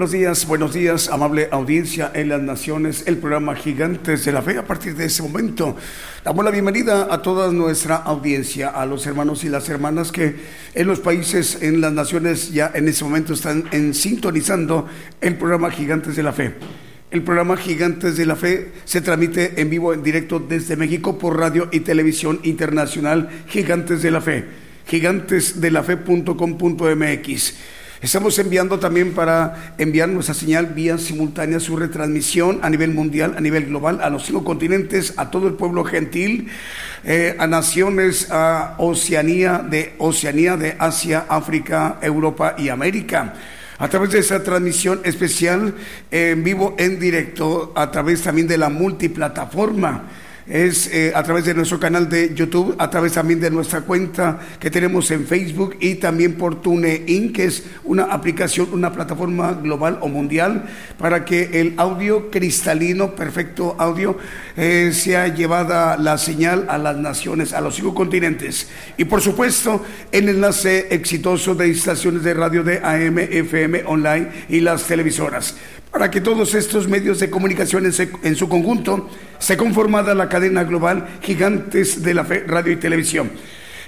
Buenos días, buenos días, amable audiencia en las naciones, el programa Gigantes de la Fe. A partir de ese momento, damos la bienvenida a toda nuestra audiencia, a los hermanos y las hermanas que en los países, en las naciones, ya en ese momento están en, sintonizando el programa Gigantes de la Fe. El programa Gigantes de la Fe se transmite en vivo, en directo desde México por radio y televisión internacional Gigantes de la Fe, gigantesdelafe.com.mx. Estamos enviando también para enviar nuestra señal vía simultánea su retransmisión a nivel mundial, a nivel global, a los cinco continentes, a todo el pueblo gentil, eh, a naciones, a Oceanía, de Oceanía, de Asia, África, Europa y América. A través de esa transmisión especial en vivo, en directo, a través también de la multiplataforma es eh, a través de nuestro canal de YouTube, a través también de nuestra cuenta que tenemos en Facebook y también por TuneIn, que es una aplicación, una plataforma global o mundial para que el audio cristalino, perfecto audio, eh, sea llevada la señal a las naciones, a los cinco continentes. Y por supuesto, el enlace exitoso de estaciones de radio de AM, FM, online y las televisoras para que todos estos medios de comunicación en, su conjunto se conformada la cadena global Gigantes de la Fe, Radio y Televisión.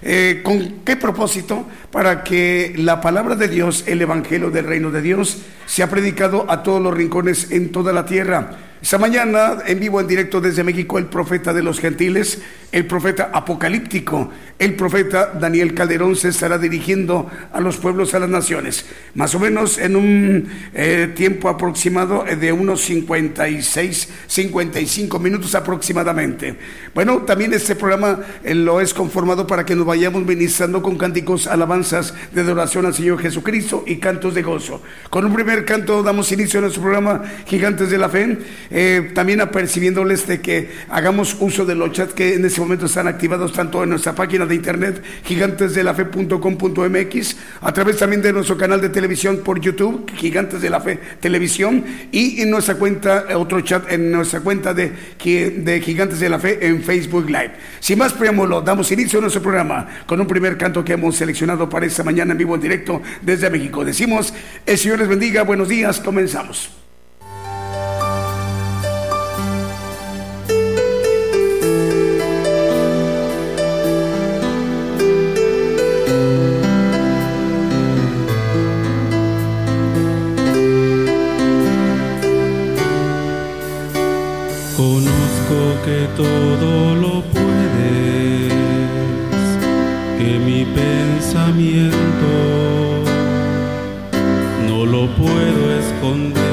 Eh, ¿Con qué propósito? Para que la palabra de Dios, el Evangelio del Reino de Dios, sea predicado a todos los rincones en toda la tierra esta mañana, en vivo, en directo desde México, el profeta de los gentiles, el profeta apocalíptico, el profeta Daniel Calderón se estará dirigiendo a los pueblos, a las naciones, más o menos en un eh, tiempo aproximado de unos 56, 55 minutos aproximadamente. Bueno, también este programa eh, lo es conformado para que nos vayamos ministrando con cánticos, alabanzas de adoración al Señor Jesucristo y cantos de gozo. Con un primer canto damos inicio a nuestro programa Gigantes de la Fe eh, también apercibiéndoles de que hagamos uso de los chats que en este momento están activados tanto en nuestra página de internet gigantesdelafe.com.mx, a través también de nuestro canal de televisión por YouTube, Gigantes de la Fe Televisión, y en nuestra cuenta, otro chat en nuestra cuenta de, de Gigantes de la Fe en Facebook Live. Sin más preámbulo, damos inicio a nuestro programa con un primer canto que hemos seleccionado para esta mañana en vivo en directo desde México. Decimos, el Señor les bendiga, buenos días, comenzamos. Esconder.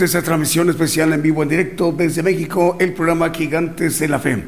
De esta transmisión especial en vivo, en directo desde México, el programa Gigantes de la Fe.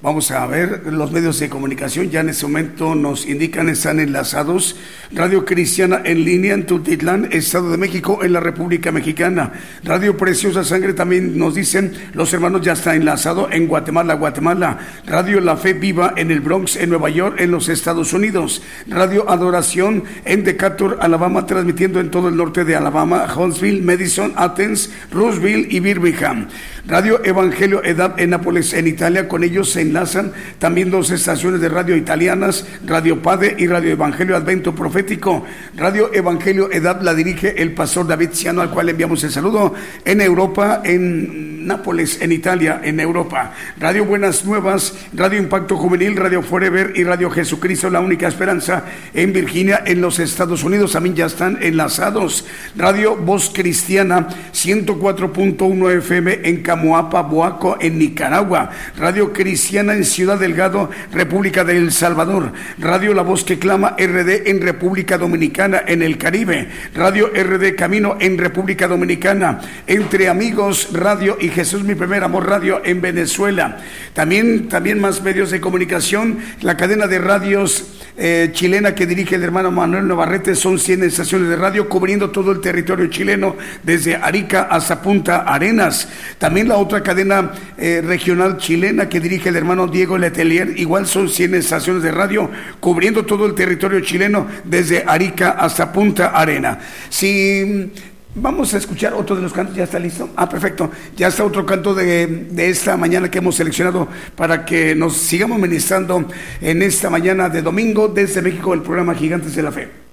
Vamos a ver, los medios de comunicación ya en este momento nos indican, están enlazados. Radio Cristiana en línea en Tultitlán, Estado de México, en la República Mexicana. Radio Preciosa Sangre también nos dicen, los hermanos ya está enlazado en Guatemala, Guatemala. Radio La Fe Viva en el Bronx, en Nueva York, en los Estados Unidos. Radio Adoración en Decatur, Alabama, transmitiendo en todo el norte de Alabama, Huntsville, Madison, Athens, Roseville y Birmingham. Radio Evangelio Edad en Nápoles, en Italia, con ellos se enlazan también dos estaciones de radio italianas, Radio Padre y Radio Evangelio Advento Profético. Radio Evangelio Edad la dirige el pastor David Ciano, al cual enviamos el saludo en Europa, en Nápoles, en Italia, en Europa. Radio Buenas Nuevas, Radio Impacto Juvenil, Radio Forever y Radio Jesucristo, la única esperanza en Virginia, en los Estados Unidos, también ya están enlazados. Radio Voz Cristiana, 104.1 FM en Camoapa, Boaco, en Nicaragua. Radio Cristiana en Ciudad Delgado, República de El Salvador. Radio La Voz que Clama, RD en República Dominicana, en el Caribe. Radio RD Camino en República Dominicana. Entre Amigos Radio y Jesús Mi Primer Amor Radio en Venezuela. También, también más medios de comunicación, la cadena de radios eh, chilena que dirige el hermano Manuel Navarrete. Son 100 estaciones de radio cubriendo todo el territorio chileno, desde Arica hasta Punta Arenas. También la otra cadena eh, regional chilena que dirige el hermano Diego Letelier, igual son 100 estaciones de radio cubriendo todo el territorio chileno, desde Arica hasta Punta Arena. Si Vamos a escuchar otro de los cantos, ¿ya está listo? Ah, perfecto. Ya está otro canto de, de, esta mañana que hemos seleccionado para que nos sigamos ministrando en esta mañana de domingo desde México el programa Gigantes de la Fe.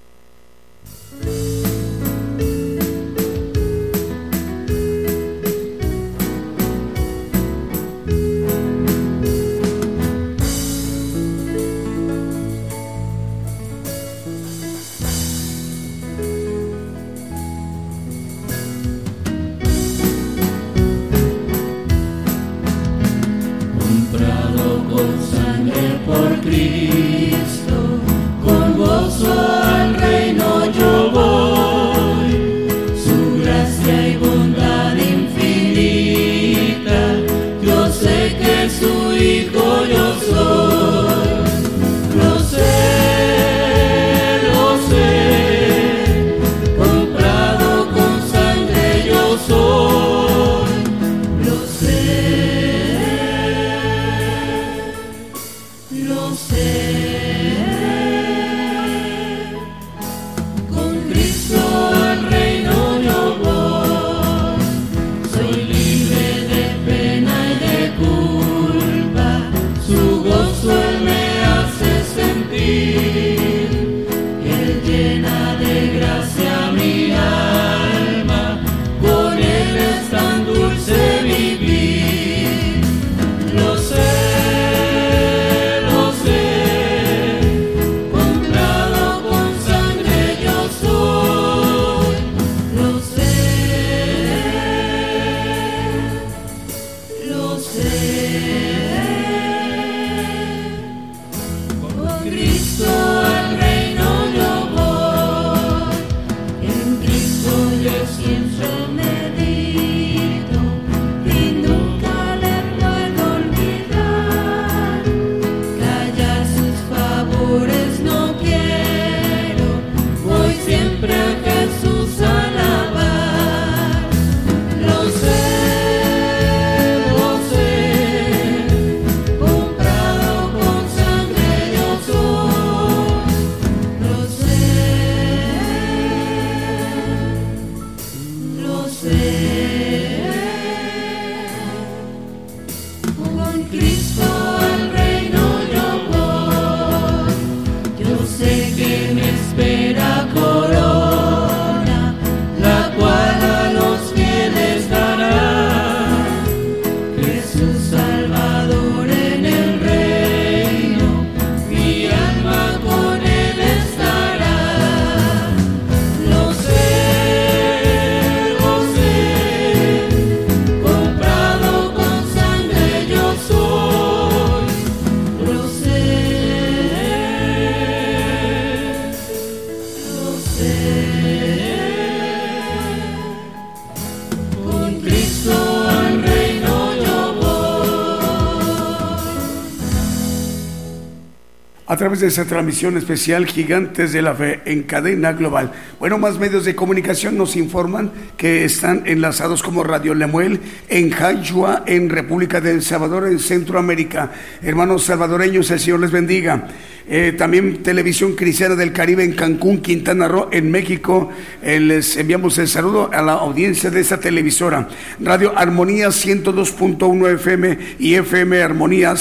Través de esa transmisión especial Gigantes de la Fe en cadena global. Bueno, más medios de comunicación nos informan que están enlazados como Radio Lemuel en Jayua, en República del Salvador, en Centroamérica. Hermanos salvadoreños, el Señor les bendiga. Eh, también Televisión Cristiana del Caribe en Cancún, Quintana Roo, en México. Eh, les enviamos el saludo a la audiencia de esa televisora. Radio Armonía 102.1 FM y FM Armonía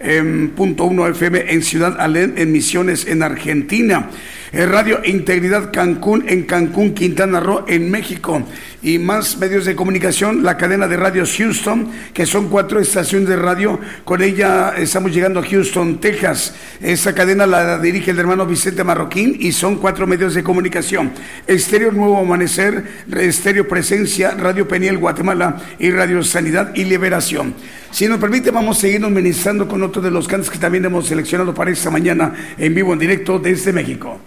102.1 FM en Ciudad Alén, en Misiones, en Argentina. Radio Integridad Cancún en Cancún, Quintana Roo, en México. Y más medios de comunicación, la cadena de radio Houston, que son cuatro estaciones de radio. Con ella estamos llegando a Houston, Texas. Esa cadena la dirige el hermano Vicente Marroquín y son cuatro medios de comunicación. Estéreo Nuevo Amanecer, Estéreo Presencia, Radio Peniel Guatemala y Radio Sanidad y Liberación. Si nos permite, vamos a seguirnos ministrando con otro de los cantos que también hemos seleccionado para esta mañana en vivo, en directo desde México.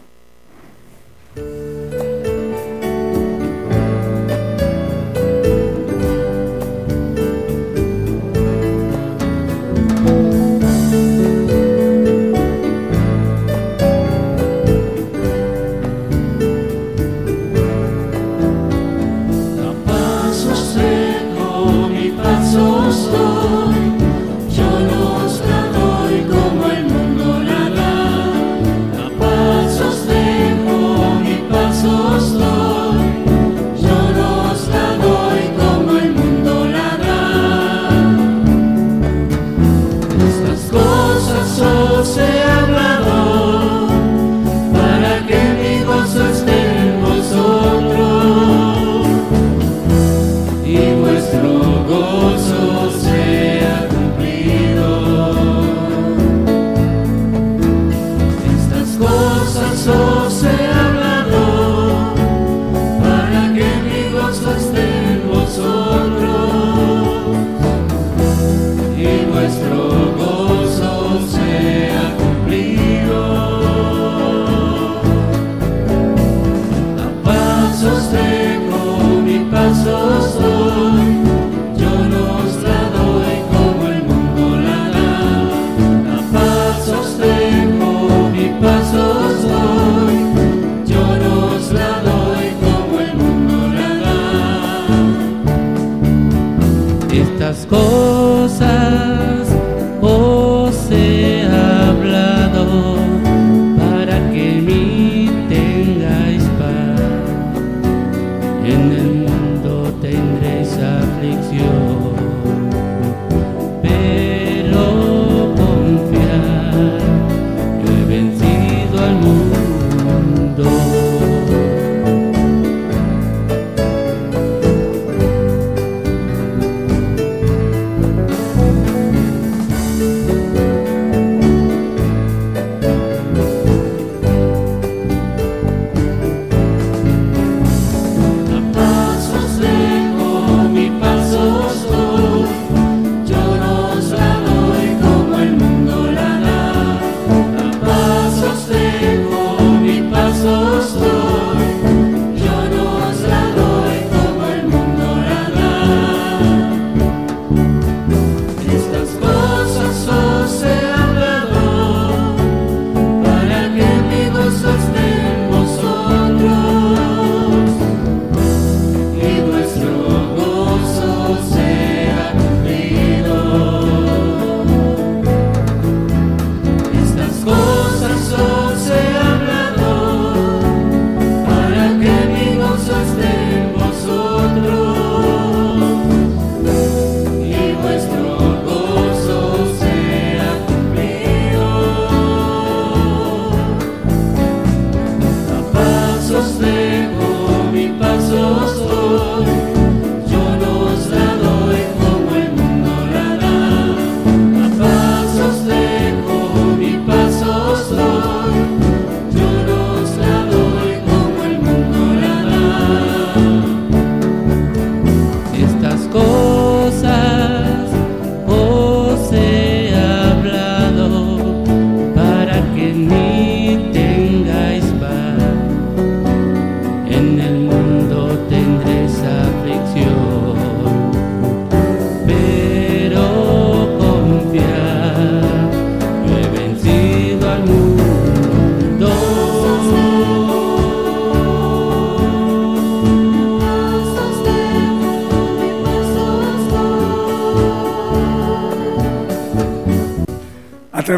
cosas. Oh,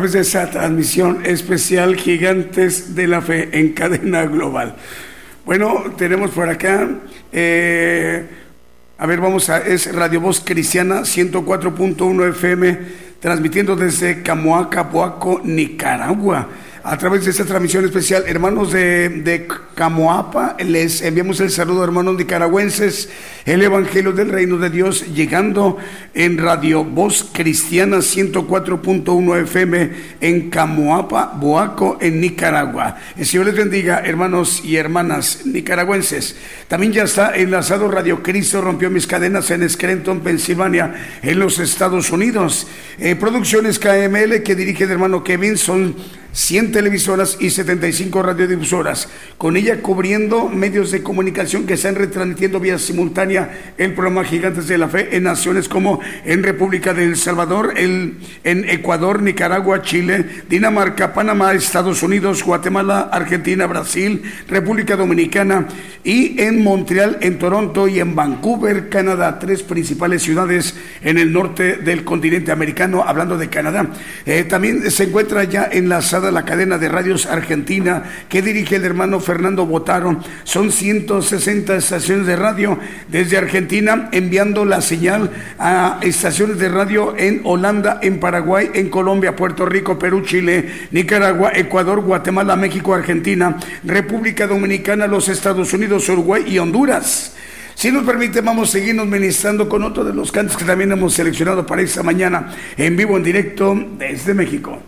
través de esa transmisión especial Gigantes de la Fe en cadena global. Bueno, tenemos por acá, eh, a ver, vamos a, es Radio Voz Cristiana 104.1 FM, transmitiendo desde Camoaca, Boaco, Nicaragua a través de esta transmisión especial. Hermanos de, de Camoapa, les enviamos el saludo, hermanos nicaragüenses, el Evangelio del Reino de Dios, llegando en Radio Voz Cristiana 104.1 FM en Camoapa, Boaco, en Nicaragua. El Señor les bendiga, hermanos y hermanas nicaragüenses. También ya está enlazado Radio Cristo, rompió mis cadenas en Scranton, Pensilvania, en los Estados Unidos. Eh, producciones KML que dirige el hermano Kevin son 100 televisoras y 75 radiodifusoras, con ella cubriendo medios de comunicación que están retransmitiendo vía simultánea el programa Gigantes de la Fe en naciones como en República del Salvador, el, en Ecuador, Nicaragua, Chile, Dinamarca, Panamá, Estados Unidos, Guatemala, Argentina, Brasil, República Dominicana y en Montreal, en Toronto y en Vancouver, Canadá, tres principales ciudades en el norte del continente americano, hablando de Canadá. Eh, también se encuentra ya enlazada la cadena de radios argentina que dirige el hermano Fernando Botaro. Son 160 estaciones de radio desde Argentina enviando la señal a estaciones de radio en Holanda, en Paraguay, en Colombia, Puerto Rico, Perú, Chile, Nicaragua, Ecuador, Guatemala, México, Argentina, República Dominicana, los Estados Unidos, Uruguay y Honduras. Si nos permite, vamos a seguirnos ministrando con otro de los cantos que también hemos seleccionado para esta mañana en vivo, en directo desde México.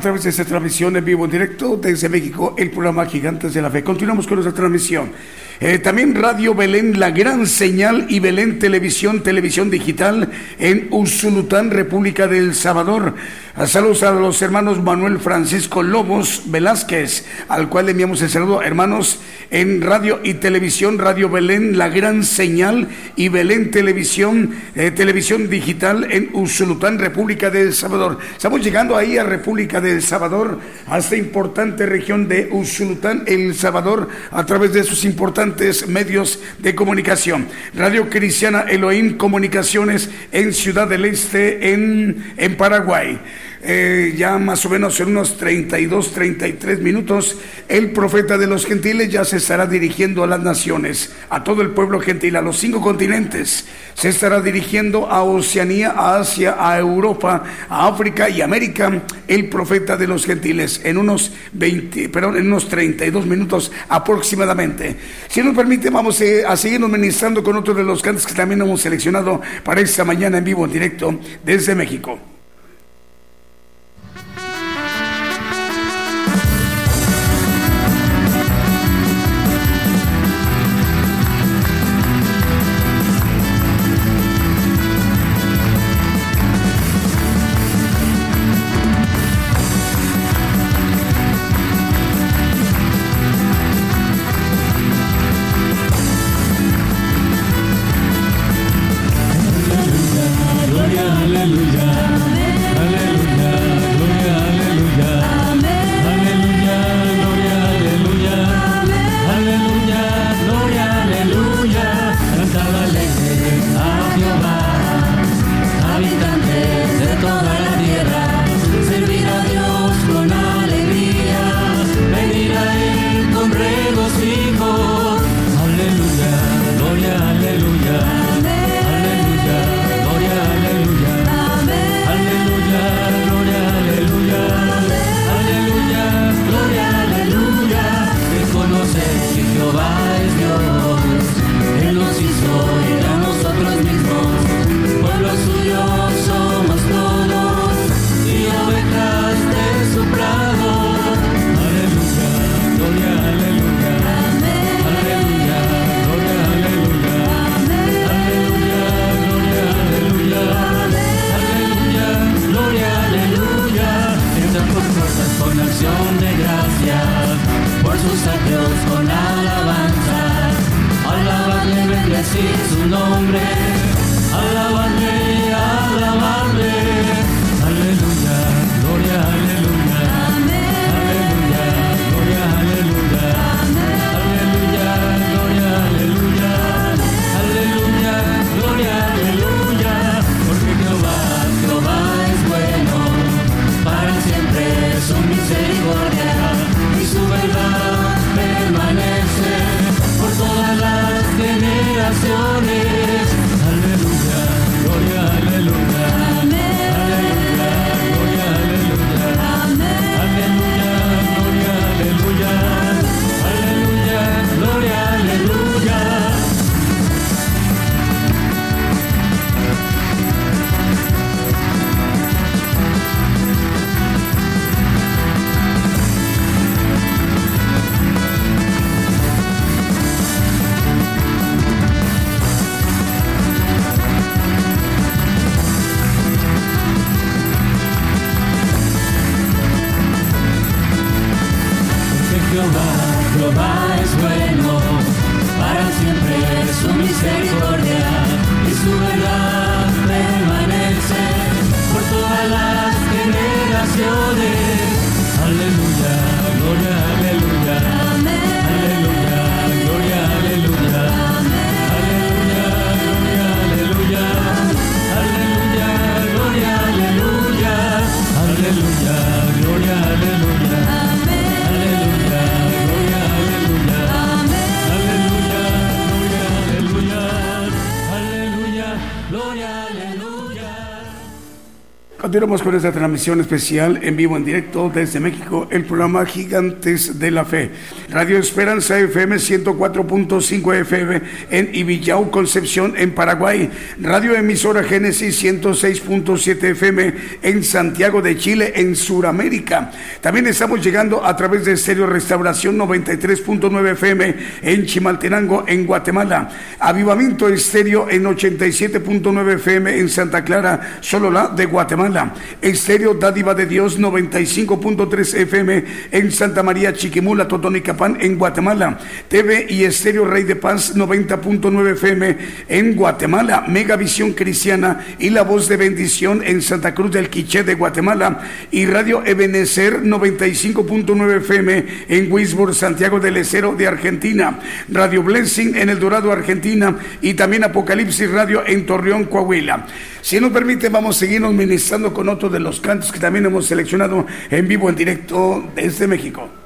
A través de esta transmisión en vivo en directo desde México, el programa Gigantes de la Fe. Continuamos con nuestra transmisión. Eh, también Radio Belén, La Gran Señal y Belén Televisión, Televisión Digital en Usulután, República del Salvador. Saludos a los hermanos Manuel Francisco Lobos Velázquez, al cual le enviamos el saludo, hermanos, en radio y televisión, Radio Belén, La Gran Señal y Belén Televisión, eh, Televisión Digital en Usulután, República del Salvador. Estamos llegando ahí a República del Salvador, a esta importante región de Usulután, El Salvador, a través de sus importantes medios de comunicación. Radio Cristiana Elohim Comunicaciones en Ciudad del Este, en, en Paraguay. Eh, ya más o menos en unos 32, 33 minutos, el profeta de los gentiles ya se estará dirigiendo a las naciones, a todo el pueblo gentil, a los cinco continentes. Se estará dirigiendo a Oceanía, a Asia, a Europa, a África y América, el profeta de los gentiles, en unos 20, perdón, en unos 32 minutos aproximadamente. Si nos permite, vamos eh, a seguirnos ministrando con otro de los cantos que también hemos seleccionado para esta mañana en vivo, en directo desde México. Continuamos con esta transmisión especial en vivo, en directo desde México, el programa Gigantes de la Fe. Radio Esperanza FM 104.5 FM en Ibillau, Concepción, en Paraguay. Radio Emisora Génesis 106.7 FM en Santiago de Chile, en Sudamérica. También estamos llegando a través de Estéreo Restauración 93.9 FM en Chimaltenango, en Guatemala. Avivamiento Estéreo en 87.9 FM en Santa Clara, Solola de Guatemala. Estéreo Dádiva de Dios 95.3 FM en Santa María Chiquimula, Totonicapán en Guatemala. TV y Estéreo Rey de Paz 90.9 FM en Guatemala. Megavisión Cristiana y La Voz de Bendición en Santa Cruz del Quiché de Guatemala. Y Radio Ebenecer 95.9 FM en Wisborne, Santiago del Estero de Argentina. Radio Blessing en El Dorado, Argentina. Y también Apocalipsis Radio en Torreón, Coahuila. Si nos permite, vamos a seguirnos ministrando con otro de los cantos que también hemos seleccionado en vivo, en directo desde México.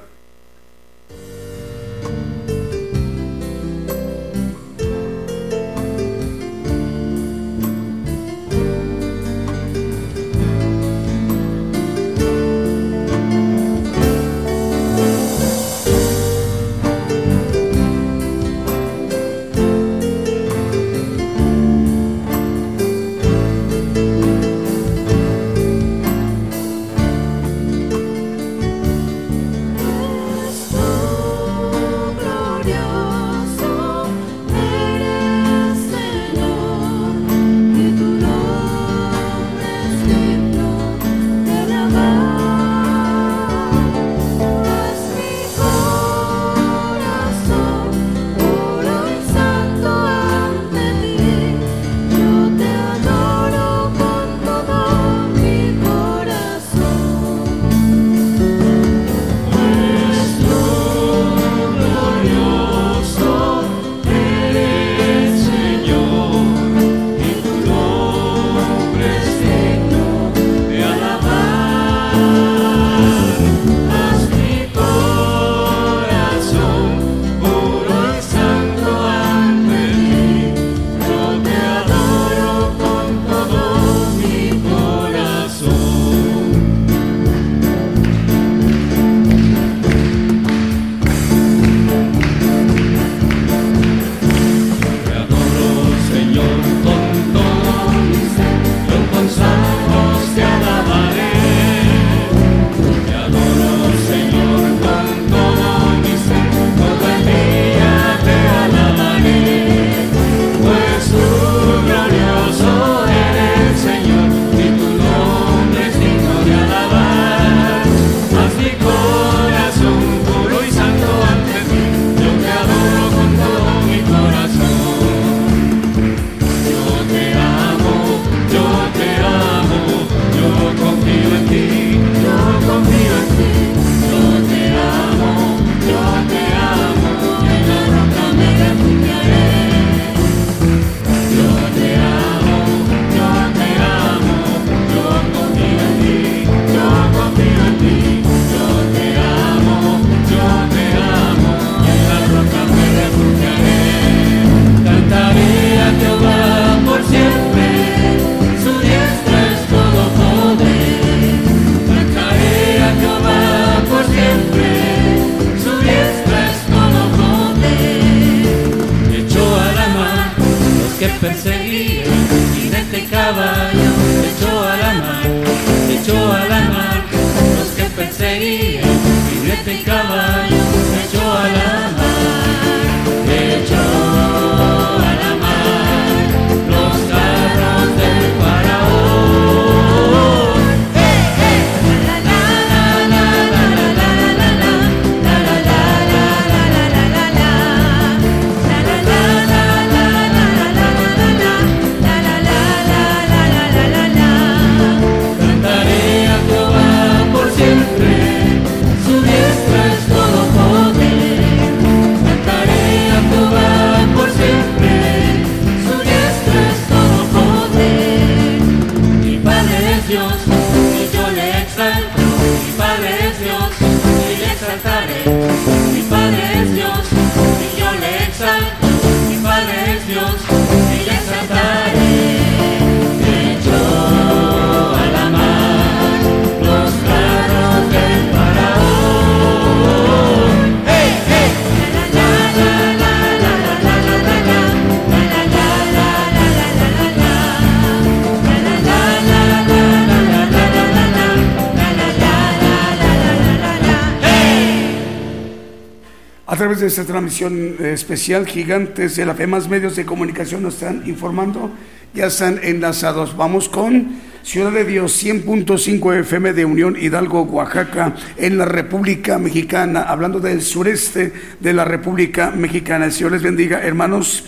Esta transmisión especial, gigantes de la fe, más medios de comunicación nos están informando, ya están enlazados. Vamos con Ciudad de Dios 100.5 FM de Unión Hidalgo, Oaxaca, en la República Mexicana, hablando del sureste de la República Mexicana. El Señor les bendiga, hermanos.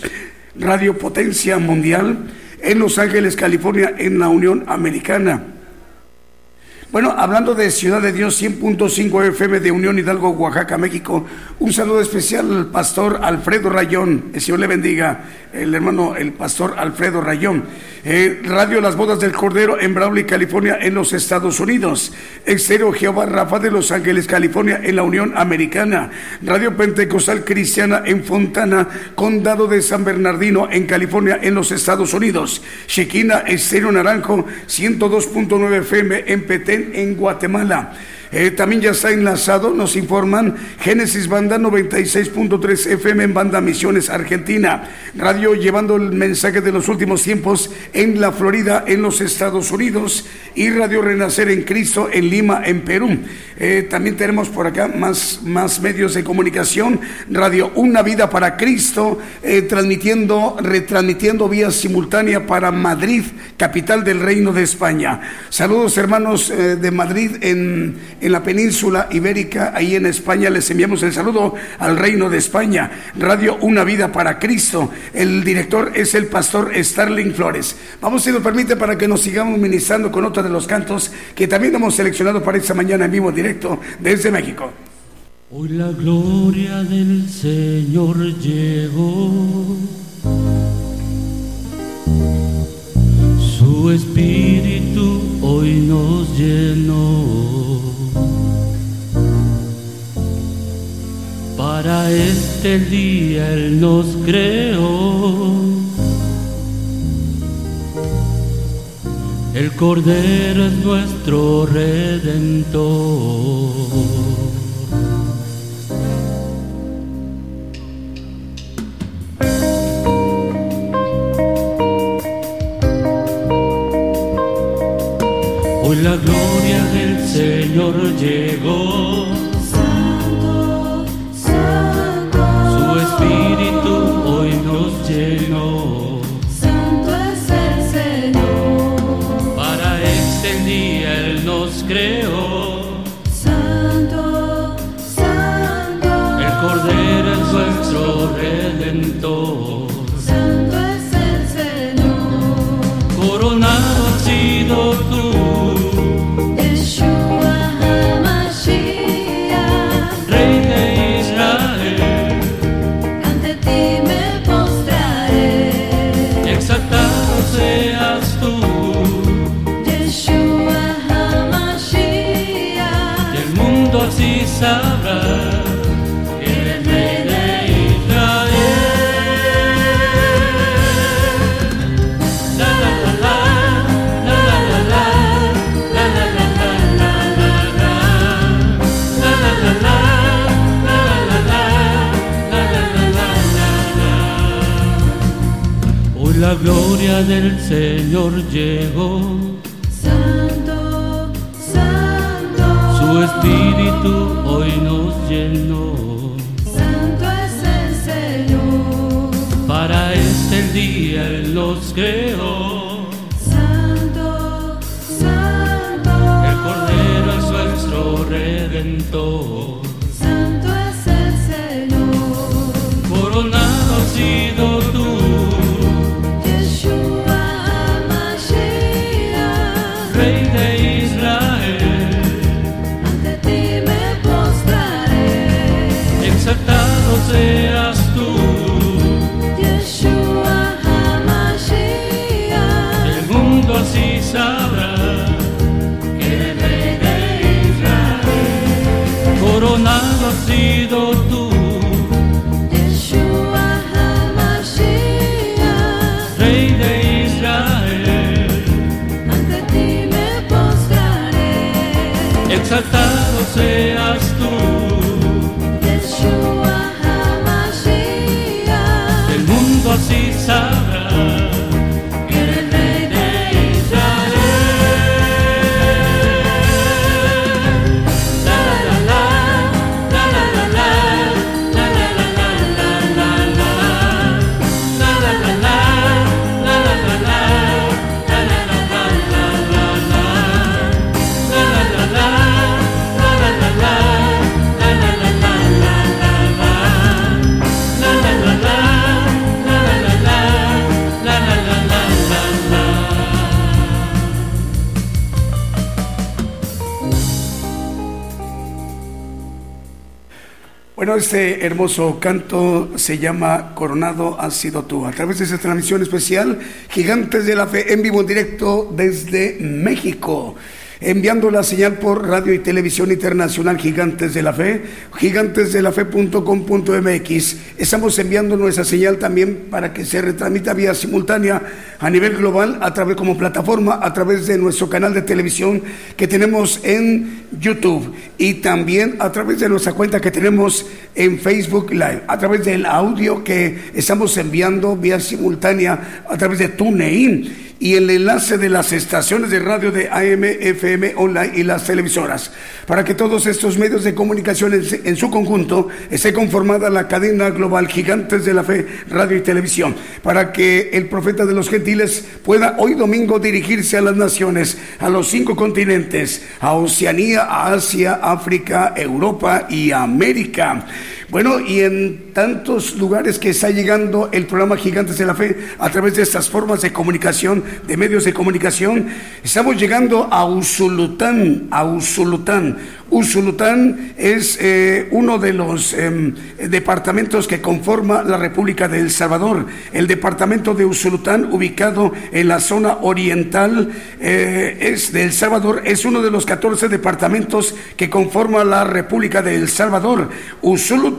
Radio Potencia Mundial en Los Ángeles, California, en la Unión Americana. Bueno, hablando de Ciudad de Dios 100.5 FM de Unión Hidalgo, Oaxaca, México, un saludo especial al pastor Alfredo Rayón. El Señor le bendiga, el hermano, el pastor Alfredo Rayón. Eh, Radio Las Bodas del Cordero en Brawley, California, en los Estados Unidos. Exterior Jehová Rafa de Los Ángeles, California, en la Unión Americana. Radio Pentecostal Cristiana en Fontana, Condado de San Bernardino, en California, en los Estados Unidos. Shequina Estéreo Naranjo, 102.9 FM en Petén, en Guatemala. Eh, también ya está enlazado, nos informan, Génesis Banda 96.3 FM en Banda Misiones Argentina, radio llevando el mensaje de los últimos tiempos en la Florida, en los Estados Unidos, y Radio Renacer en Cristo en Lima, en Perú. Eh, también tenemos por acá más, más medios de comunicación, Radio Una Vida para Cristo, eh, transmitiendo, retransmitiendo vía simultánea para Madrid, capital del Reino de España. Saludos hermanos de Madrid en en la península ibérica, ahí en España. Les enviamos el saludo al Reino de España. Radio Una Vida para Cristo. El director es el pastor Starling Flores. Vamos, si nos permite, para que nos sigamos ministrando con otro de los cantos que también hemos seleccionado para esta mañana en vivo directo desde México. Hoy la gloria del Señor llegó. Su espíritu hoy nos llenó. Para este día Él nos creó. El Cordero es nuestro redentor. Hoy la gloria del Señor llegó. Espíritu hoy nos llenó. Santo es el Señor. Para este día Él nos creó. Santo, Santo, El Cordero es nuestro redentor. Santo es el Señor. Coronado has sido tú, del Señor llegó. Santo, Santo, Su espíritu hoy nos llenó. Santo es el Señor. Para este día Él nos creó. Santo, Santo, El Cordero es nuestro redentor. Santo es el Señor. Coronado has sido tú, este hermoso canto se llama Coronado has sido tú. A través de esta transmisión especial, Gigantes de la Fe en vivo en directo desde México. Enviando la señal por radio y televisión internacional Gigantes de la Fe, gigantesdelafe.com.mx. Estamos enviando nuestra señal también para que se retransmita vía simultánea a nivel global a través como plataforma a través de nuestro canal de televisión que tenemos en YouTube y también a través de nuestra cuenta que tenemos en Facebook Live, a través del audio que estamos enviando vía simultánea a través de TuneIn y el enlace de las estaciones de radio de AM, FM, online y las televisoras, para que todos estos medios de comunicación en, su conjunto esté conformada la cadena global Gigantes de la Fe, radio y televisión, para que el profeta de los pueda hoy domingo dirigirse a las naciones, a los cinco continentes, a Oceanía, a Asia, África, Europa y América. Bueno, y en tantos lugares que está llegando el programa Gigantes de la Fe a través de estas formas de comunicación, de medios de comunicación, estamos llegando a Usulután, a Usulután. Usulután es eh, uno de los eh, departamentos que conforma la República de El Salvador. El departamento de Usulután, ubicado en la zona oriental eh, es de El Salvador, es uno de los 14 departamentos que conforma la República de El Salvador. Usulután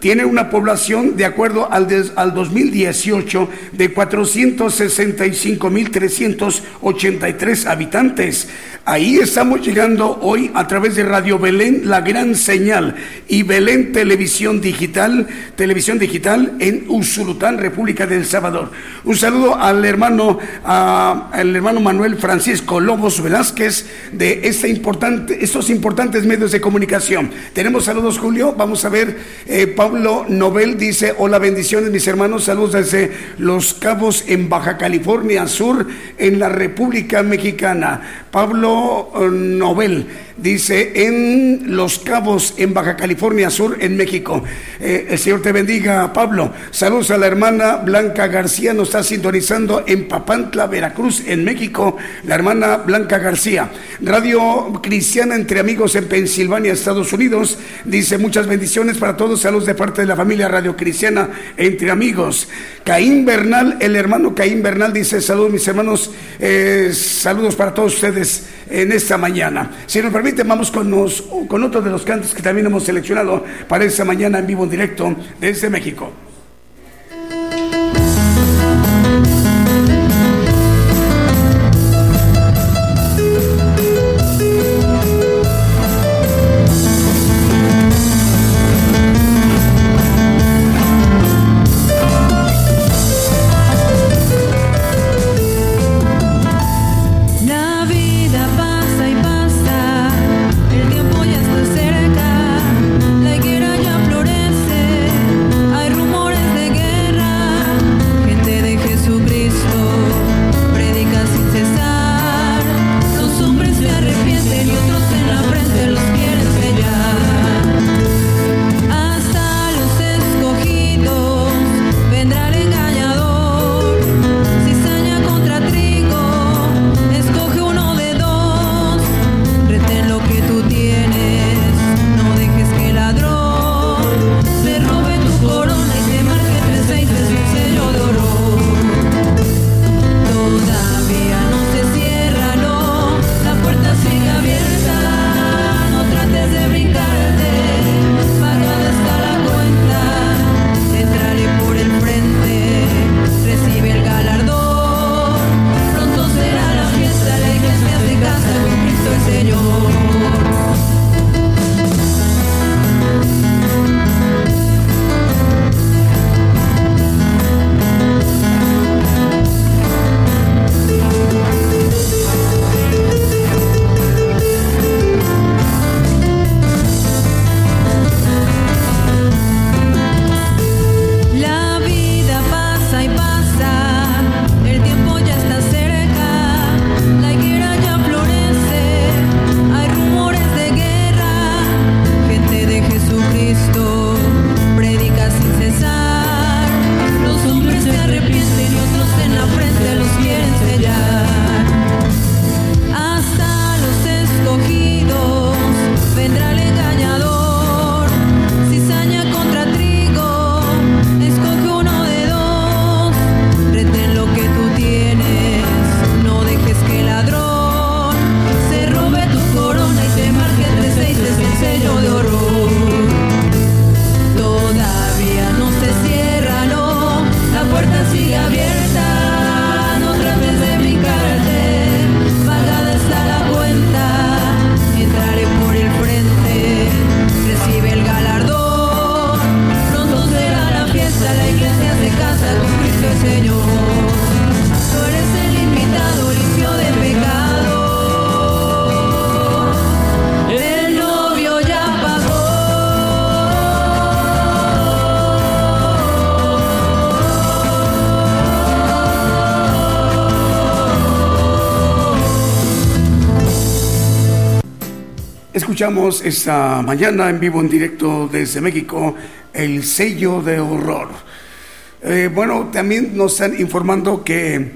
tiene una población, de acuerdo al, des, al 2018, de 465.383 habitantes. Ahí estamos llegando hoy a través de Radio Belén, la gran señal, y Belén Televisión Digital, Televisión Digital en Usulután, República del Salvador. Un saludo al hermano, al hermano Manuel Francisco Lobos Velázquez de este importante, estos importantes medios de comunicación. Tenemos saludos, Julio. Vamos a ver, eh, Pablo Nobel dice: Hola, bendiciones, mis hermanos. Saludos desde Los Cabos en Baja California Sur, en la República Mexicana. Pablo eh, Nobel dice en Los Cabos, en Baja California Sur, en México. Eh, el Señor te bendiga, Pablo. Saludos a la hermana Blanca García, nos está sintonizando en Papantla, Veracruz, en México. La hermana Blanca García. Radio Cristiana entre amigos en Pensilvania, Estados Unidos. Dice muchas bendiciones para todos. Saludos de parte de la familia Radio Cristiana entre amigos. Caín Bernal, el hermano Caín Bernal dice saludos mis hermanos, eh, saludos para todos ustedes en esta mañana. Si nos permite, vamos con, nos, con otro de los cantos que también hemos seleccionado para esta mañana en vivo en directo desde México. Escuchamos esta mañana en vivo, en directo desde México, el sello de horror. Eh, bueno, también nos están informando que,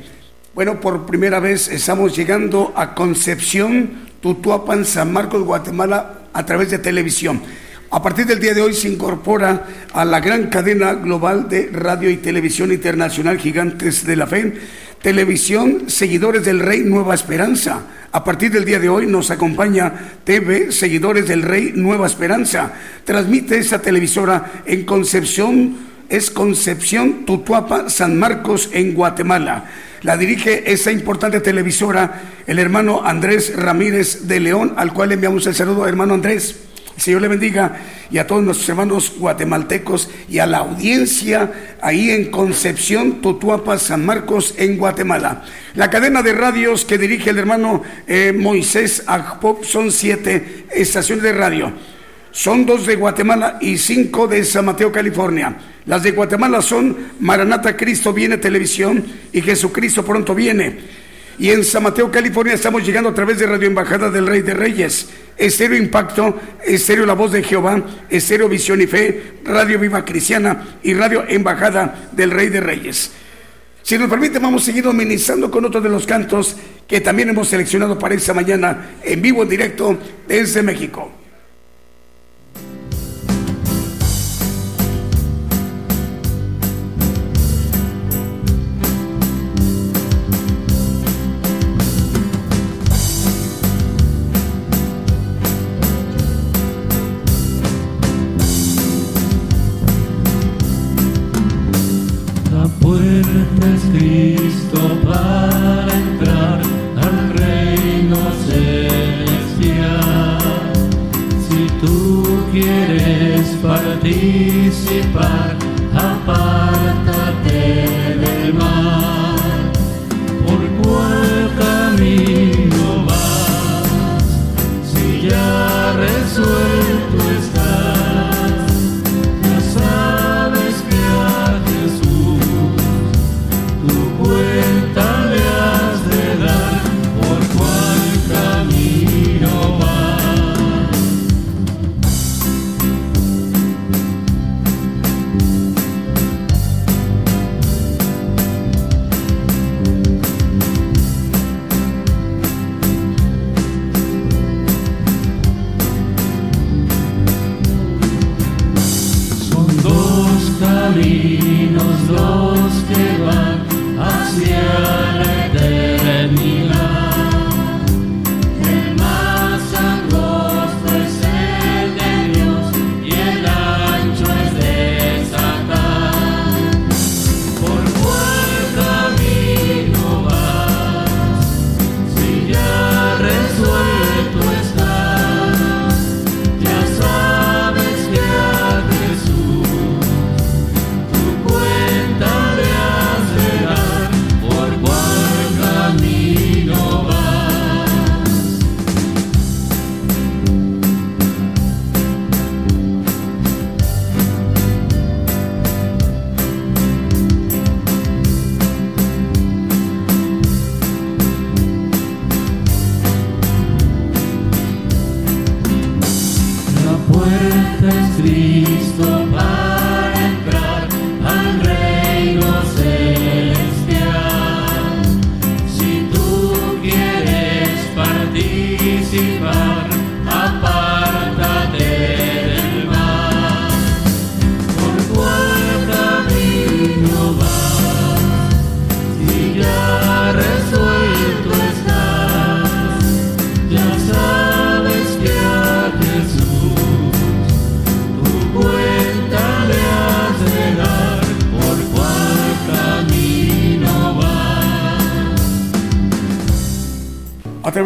bueno, por primera vez estamos llegando a Concepción, Tutuapan, San Marcos, Guatemala, a través de televisión. A partir del día de hoy se incorpora a la gran cadena global de radio y televisión internacional Gigantes de la Fe, televisión Seguidores del Rey Nueva Esperanza. A partir del día de hoy nos acompaña TV Seguidores del Rey Nueva Esperanza. Transmite esta televisora en Concepción, es Concepción Tutuapa, San Marcos, en Guatemala. La dirige esa importante televisora el hermano Andrés Ramírez de León, al cual enviamos el saludo, hermano Andrés. El Señor le bendiga y a todos nuestros hermanos guatemaltecos y a la audiencia ahí en Concepción, Tutuapa, San Marcos, en Guatemala. La cadena de radios que dirige el hermano eh, Moisés Agpop son siete estaciones de radio. Son dos de Guatemala y cinco de San Mateo, California. Las de Guatemala son Maranata Cristo viene televisión y Jesucristo pronto viene. Y en San Mateo, California, estamos llegando a través de Radio Embajada del Rey de Reyes, Estéreo Impacto, Estéreo La Voz de Jehová, Estéreo Visión y Fe, Radio Viva Cristiana y Radio Embajada del Rey de Reyes. Si nos permite, vamos a seguir ministrando con otro de los cantos que también hemos seleccionado para esta mañana en vivo, en directo desde México.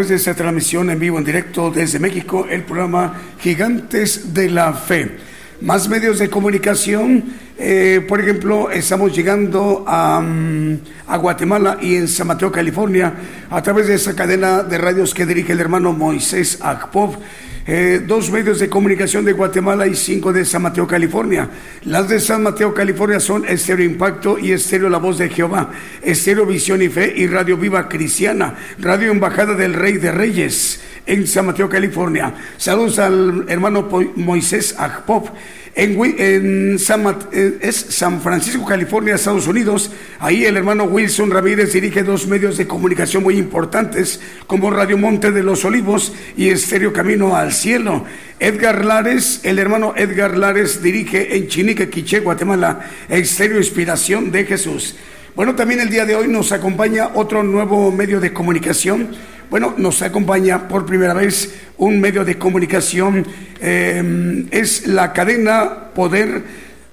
De esta transmisión en vivo, en directo desde México, el programa Gigantes de la Fe. Más medios de comunicación, eh, por ejemplo, estamos llegando a, mm, a Guatemala y en San Mateo, California, a través de esa cadena de radios que dirige el hermano Moisés Akpov. Eh, dos medios de comunicación de Guatemala y cinco de San Mateo, California. Las de San Mateo, California son Estéreo Impacto y Estéreo La Voz de Jehová, Estéreo Visión y Fe y Radio Viva Cristiana, Radio Embajada del Rey de Reyes. en San Mateo, California. Saludos al hermano Moisés Agpop en, eh, San Francisco, California, Estados Unidos. Ahí el hermano Wilson Ramírez dirige dos medios de comunicación muy importantes como Radio Monte de los Olivos y Estéreo Camino al Cielo. Edgar Lares, el hermano Edgar Lares dirige en Chinique, Quiché, Guatemala, Estéreo Inspiración de Jesús. Bueno, también el día de hoy nos acompaña otro nuevo medio de comunicación. Bueno, nos acompaña por primera vez un medio de comunicación. eh, es la cadena Poder,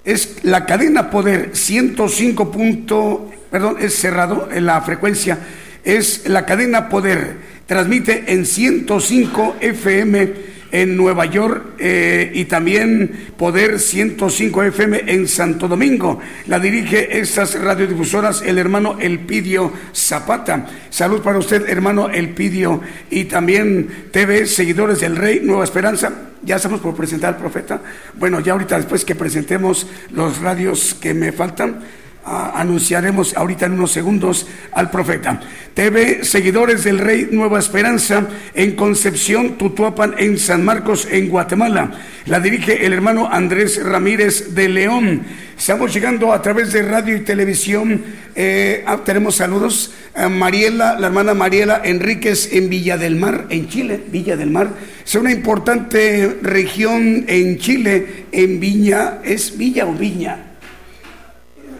es la cadena Poder 105. punto- perdón, es cerrado en la frecuencia. Es la cadena Poder. Transmite en 105 FM en Nueva York eh, y también Poder 105 FM en Santo Domingo. La dirige estas radiodifusoras el hermano Elpidio Zapata. Salud para usted, hermano Elpidio. Y también TV, seguidores del Rey, Nueva Esperanza. Ya estamos por presentar al profeta. Bueno, ya ahorita después que presentemos los radios que me faltan. Anunciaremos ahorita en unos segundos al profeta. TV, seguidores del Rey Nueva Esperanza en Concepción, Tutuapan, en San Marcos, en Guatemala. La dirige el hermano Andrés Ramírez de León. Estamos llegando a través de radio y televisión. Eh, ah, tenemos saludos a Mariela, la hermana Mariela Enríquez en Villa del Mar, en Chile, Villa del Mar. Es una importante región en Chile, en Viña, ¿es Villa o Viña?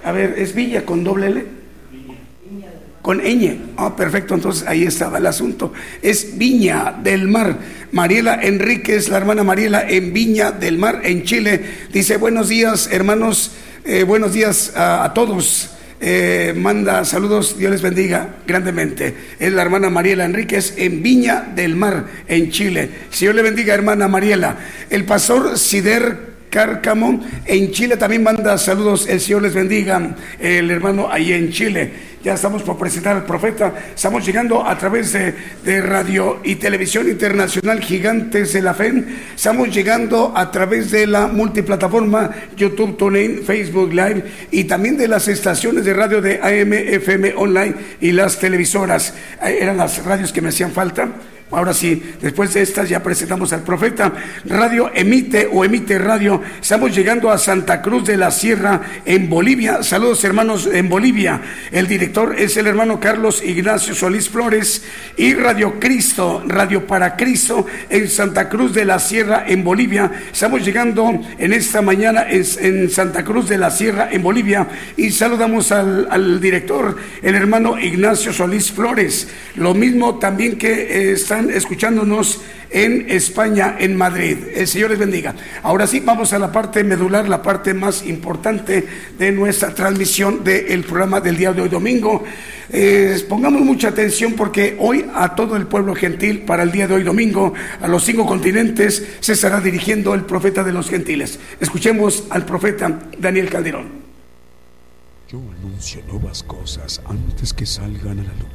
A ver, ¿es Villa con doble L? Con ñ. Ah, perfecto, entonces ahí estaba el asunto. Es Viña del Mar. Mariela Enríquez, la hermana Mariela en Viña del Mar, en Chile. Dice, buenos días, hermanos, eh, buenos días a, todos. Eh, manda saludos, Dios les bendiga grandemente. Es la hermana Mariela Enríquez en Viña del Mar, en Chile. Señor le bendiga, hermana Mariela. El pastor Sider Cárcamo. En Chile también manda saludos. El Señor les bendiga. El hermano ahí en Chile. Ya estamos por presentar al profeta. Estamos llegando a través de, radio y televisión internacional Gigantes de la Fe. Estamos llegando a través de la multiplataforma YouTube, TuneIn, Facebook Live y también de las estaciones de radio de AM, FM Online y las televisoras. Eh, Eran las radios que me hacían falta. Ahora sí, después de estas ya presentamos al profeta. Radio emite o emite radio. Estamos llegando a Santa Cruz de la Sierra en Bolivia. Saludos hermanos en Bolivia. El director es el hermano Carlos Ignacio Solís Flores y Radio Cristo, Radio para Cristo en Santa Cruz de la Sierra en Bolivia. Estamos llegando en esta mañana en, Santa Cruz de la Sierra en Bolivia y saludamos al, al director, el hermano Ignacio Solís Flores. Lo mismo también que eh, están escuchándonos en España, en Madrid. El Señor les bendiga. Ahora sí, vamos a la parte medular, la parte más importante de nuestra transmisión del programa del día de hoy domingo. Eh, pongamos mucha atención porque hoy a todo el pueblo gentil, para el día de hoy domingo, a los cinco continentes, se estará dirigiendo el profeta de los gentiles. Escuchemos al profeta Daniel Calderón. Yo anuncio nuevas cosas antes que salgan a la luz.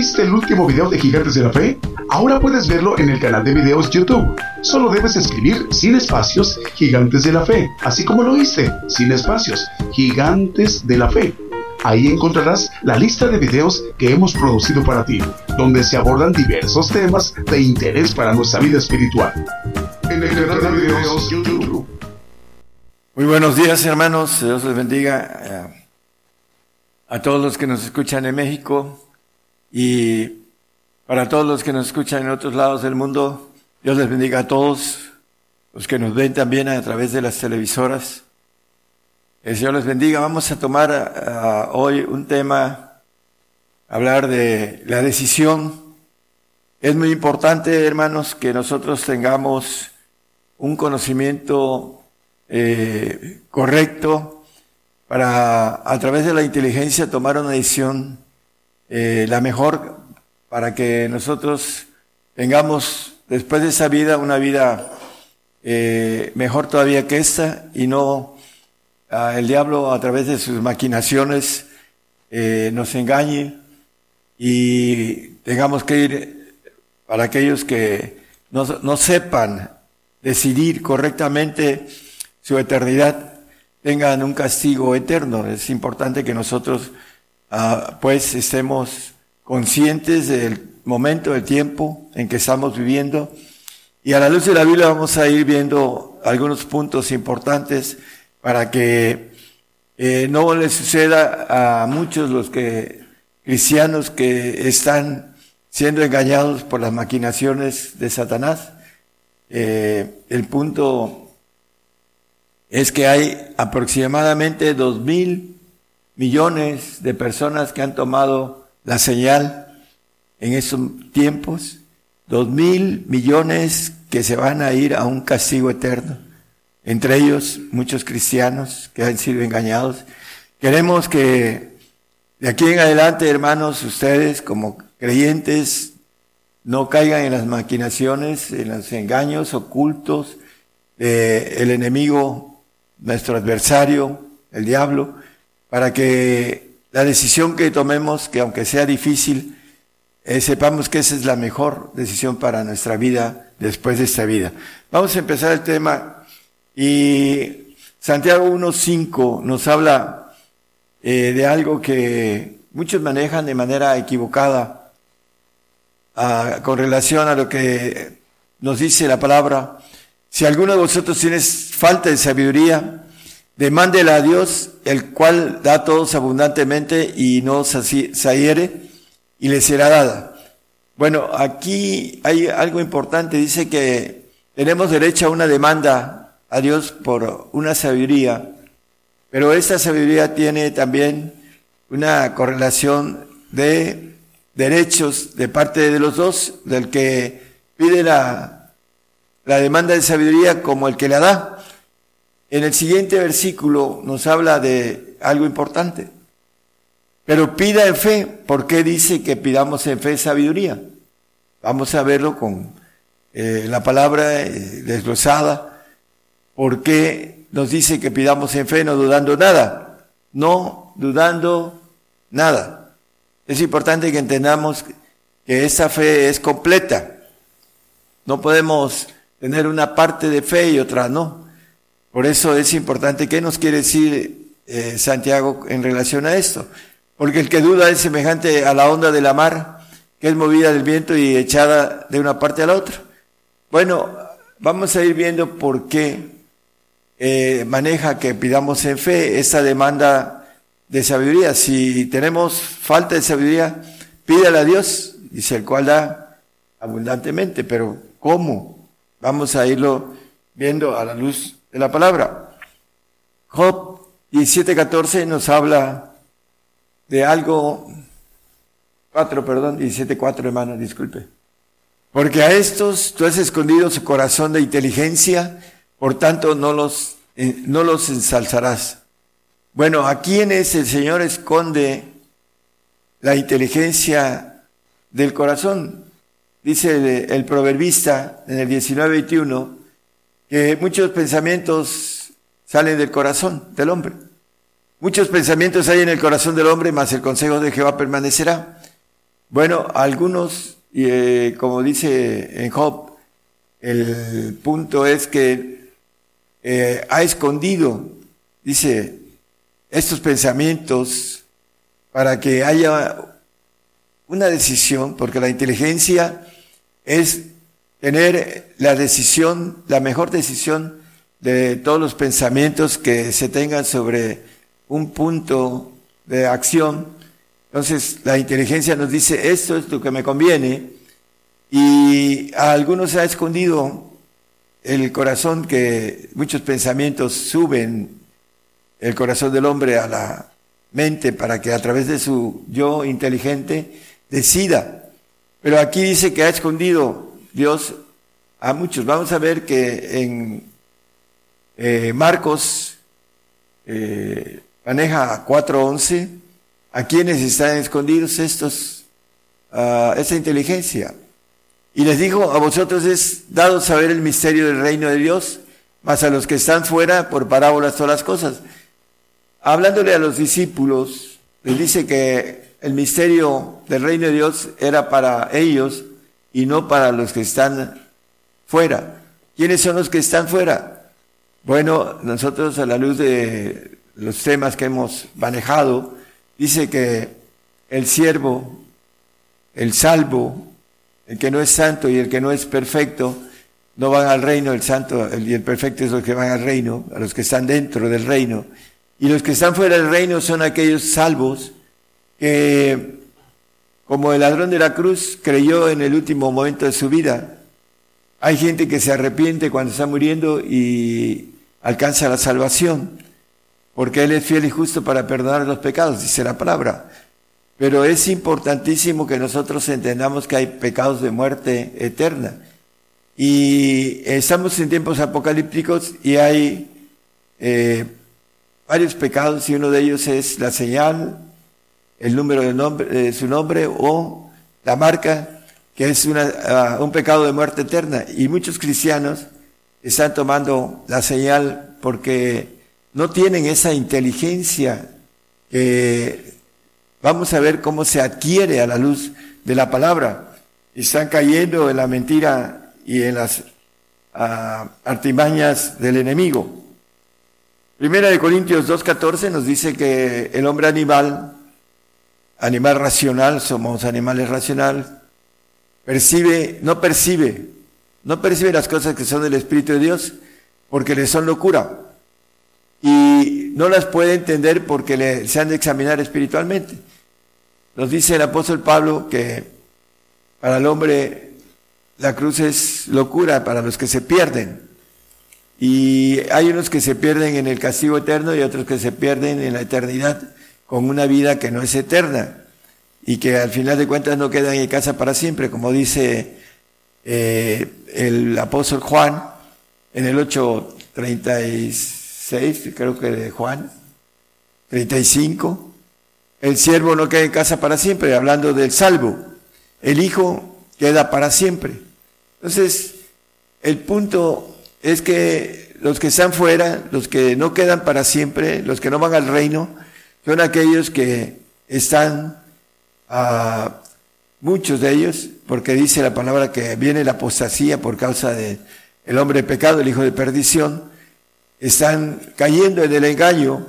Viste el último video de Gigantes de la Fe? Ahora puedes verlo en el canal de videos YouTube. Solo debes escribir sin espacios Gigantes de la Fe, así como lo hice, sin espacios, Gigantes de la Fe. Ahí encontrarás la lista de videos que hemos producido para ti, donde se abordan diversos temas de interés para nuestra vida espiritual. En el canal de videos YouTube. Muy buenos días, hermanos. Dios les bendiga eh, a todos los que nos escuchan en México y para todos los que nos escuchan en otros lados del mundo. Dios les bendiga a todos los que nos ven también a través de las televisoras. El Señor les bendiga. Vamos a tomar uh, hoy un tema, hablar de la decisión. Es muy importante, hermanos, que nosotros tengamos un conocimiento eh, correcto para, a través de la inteligencia, tomar una decisión eh, la mejor para que nosotros tengamos después de esa vida una vida eh, mejor todavía que esta y no uh, el diablo a través de sus maquinaciones eh, nos engañe y tengamos que ir para aquellos que no, no sepan decidir correctamente su eternidad tengan un castigo eterno. Es importante que nosotros uh, pues estemos conscientes del momento, del tiempo en que estamos viviendo. Y a la luz de la Biblia vamos a ir viendo algunos puntos importantes para que eh, no le suceda a muchos los que cristianos que están siendo engañados por las maquinaciones de Satanás. Eh, el punto es que hay aproximadamente dos mil millones de personas que han tomado la señal en esos tiempos, dos mil millones que se van a ir a un castigo eterno. Entre ellos muchos cristianos que han sido engañados. Queremos que de aquí en adelante, hermanos, ustedes como creyentes no caigan en las maquinaciones, en los engaños ocultos del enemigo, nuestro adversario, el diablo, para que la decisión que tomemos, que aunque sea difícil, eh, sepamos que esa es la mejor decisión para nuestra vida después de esta vida. Vamos a empezar el tema y Santiago 1.5 nos habla eh, de algo que muchos manejan de manera equivocada ah, con relación a lo que nos dice la palabra. Si alguno de vosotros tiene falta de sabiduría, demándela a Dios, el cual da todos abundantemente y no sahiere y le será dada. Bueno, aquí hay algo importante, dice que tenemos derecho a una demanda a Dios por una sabiduría, pero esta sabiduría tiene también una correlación de derechos de parte de los dos, del que pide la, la demanda de sabiduría como el que la da. En el siguiente versículo nos habla de algo importante. Pero pida en fe. ¿Por qué dice que pidamos en fe sabiduría? Vamos a verlo con eh, la palabra eh, desglosada. ¿Por qué nos dice que pidamos en fe no dudando nada? No dudando nada. Es importante que entendamos que esa fe es completa. No podemos tener una parte de fe y otra no. Por eso es importante. ¿Qué nos quiere decir eh, Santiago en relación a esto? Porque el que duda es semejante a la onda de la mar, que es movida del viento y echada de una parte a la otra. Bueno, vamos a ir viendo por qué eh, maneja que pidamos en fe esa demanda de sabiduría. Si tenemos falta de sabiduría, pídala a Dios, dice el cual da abundantemente, pero ¿cómo? Vamos a irlo viendo a la luz de la palabra. Job 17:14 nos habla de algo, cuatro, perdón, diecisiete, cuatro hermanos, disculpe. Porque a estos tú has escondido su corazón de inteligencia, por tanto no los, eh, no los ensalzarás. Bueno, ¿a quiénes el Señor esconde la inteligencia del corazón? Dice el proverbista en el 19:21 que muchos pensamientos salen del corazón del hombre. Muchos pensamientos hay en el corazón del hombre, mas el consejo de Jehová permanecerá. Bueno, algunos, eh, como dice en Job, el punto es que eh, ha escondido, dice, estos pensamientos para que haya una decisión, porque la inteligencia es tener la decisión, la mejor decisión de todos los pensamientos que se tengan sobre un punto de acción. Entonces la inteligencia nos dice, esto es lo que me conviene, Y a algunos se ha escondido el corazón que muchos pensamientos suben el corazón del hombre a la mente para que a través de su yo inteligente decida. Pero aquí dice que ha escondido Dios a muchos. Vamos a ver que en eh, Marcos eh, maneja 4.11 a quienes están escondidos estos, uh, esa inteligencia. Y les dijo, a vosotros es dado saber el misterio del reino de Dios, mas a los que están fuera por parábolas todas las cosas. Hablándole a los discípulos, les dice que el misterio del reino de Dios era para ellos y no para los que están fuera. ¿Quiénes son los que están fuera? Bueno, nosotros a la luz de los temas que hemos manejado, dice que el siervo, el salvo, el que no es santo y el que no es perfecto, no van al reino, el santo y el perfecto es los que van al reino, a los que están dentro del reino. Y los que están fuera del reino son aquellos salvos que, como el ladrón de la cruz, creyó en el último momento de su vida. Hay gente que se arrepiente cuando está muriendo y alcanza la salvación, porque Él es fiel y justo para perdonar los pecados, dice la palabra. Pero es importantísimo que nosotros entendamos que hay pecados de muerte eterna. Y estamos en tiempos apocalípticos y hay eh, varios pecados y uno de ellos es la señal, el número de, nombre, de su nombre o la marca, que es una, uh, un pecado de muerte eterna. Y muchos cristianos están tomando la señal porque no tienen esa inteligencia que vamos a ver cómo se adquiere a la luz de la palabra. Están cayendo en la mentira y en las uh, artimañas del enemigo. Primera de Corintios 2.14 nos dice que el hombre animal, animal racional, somos animales racionales, percibe, no percibe, no percibe las cosas que son del Espíritu de Dios porque le son locura y no las puede entender porque le, se han de examinar espiritualmente. Nos dice el apóstol Pablo que para el hombre la cruz es locura para los que se pierden. Y hay unos que se pierden en el castigo eterno y otros que se pierden en la eternidad con una vida que no es eterna y que al final de cuentas no quedan en casa para siempre, como dice eh, el apóstol Juan en el 8.36, creo que de Juan, 35, el siervo no queda en casa para siempre, hablando del salvo, el hijo queda para siempre. Entonces, el punto es que los que están fuera, los que no quedan para siempre, los que no van al reino, son aquellos que están, uh, muchos de ellos, porque dice la palabra que viene la apostasía por causa de el hombre de pecado, el hijo de perdición, están cayendo en el engaño,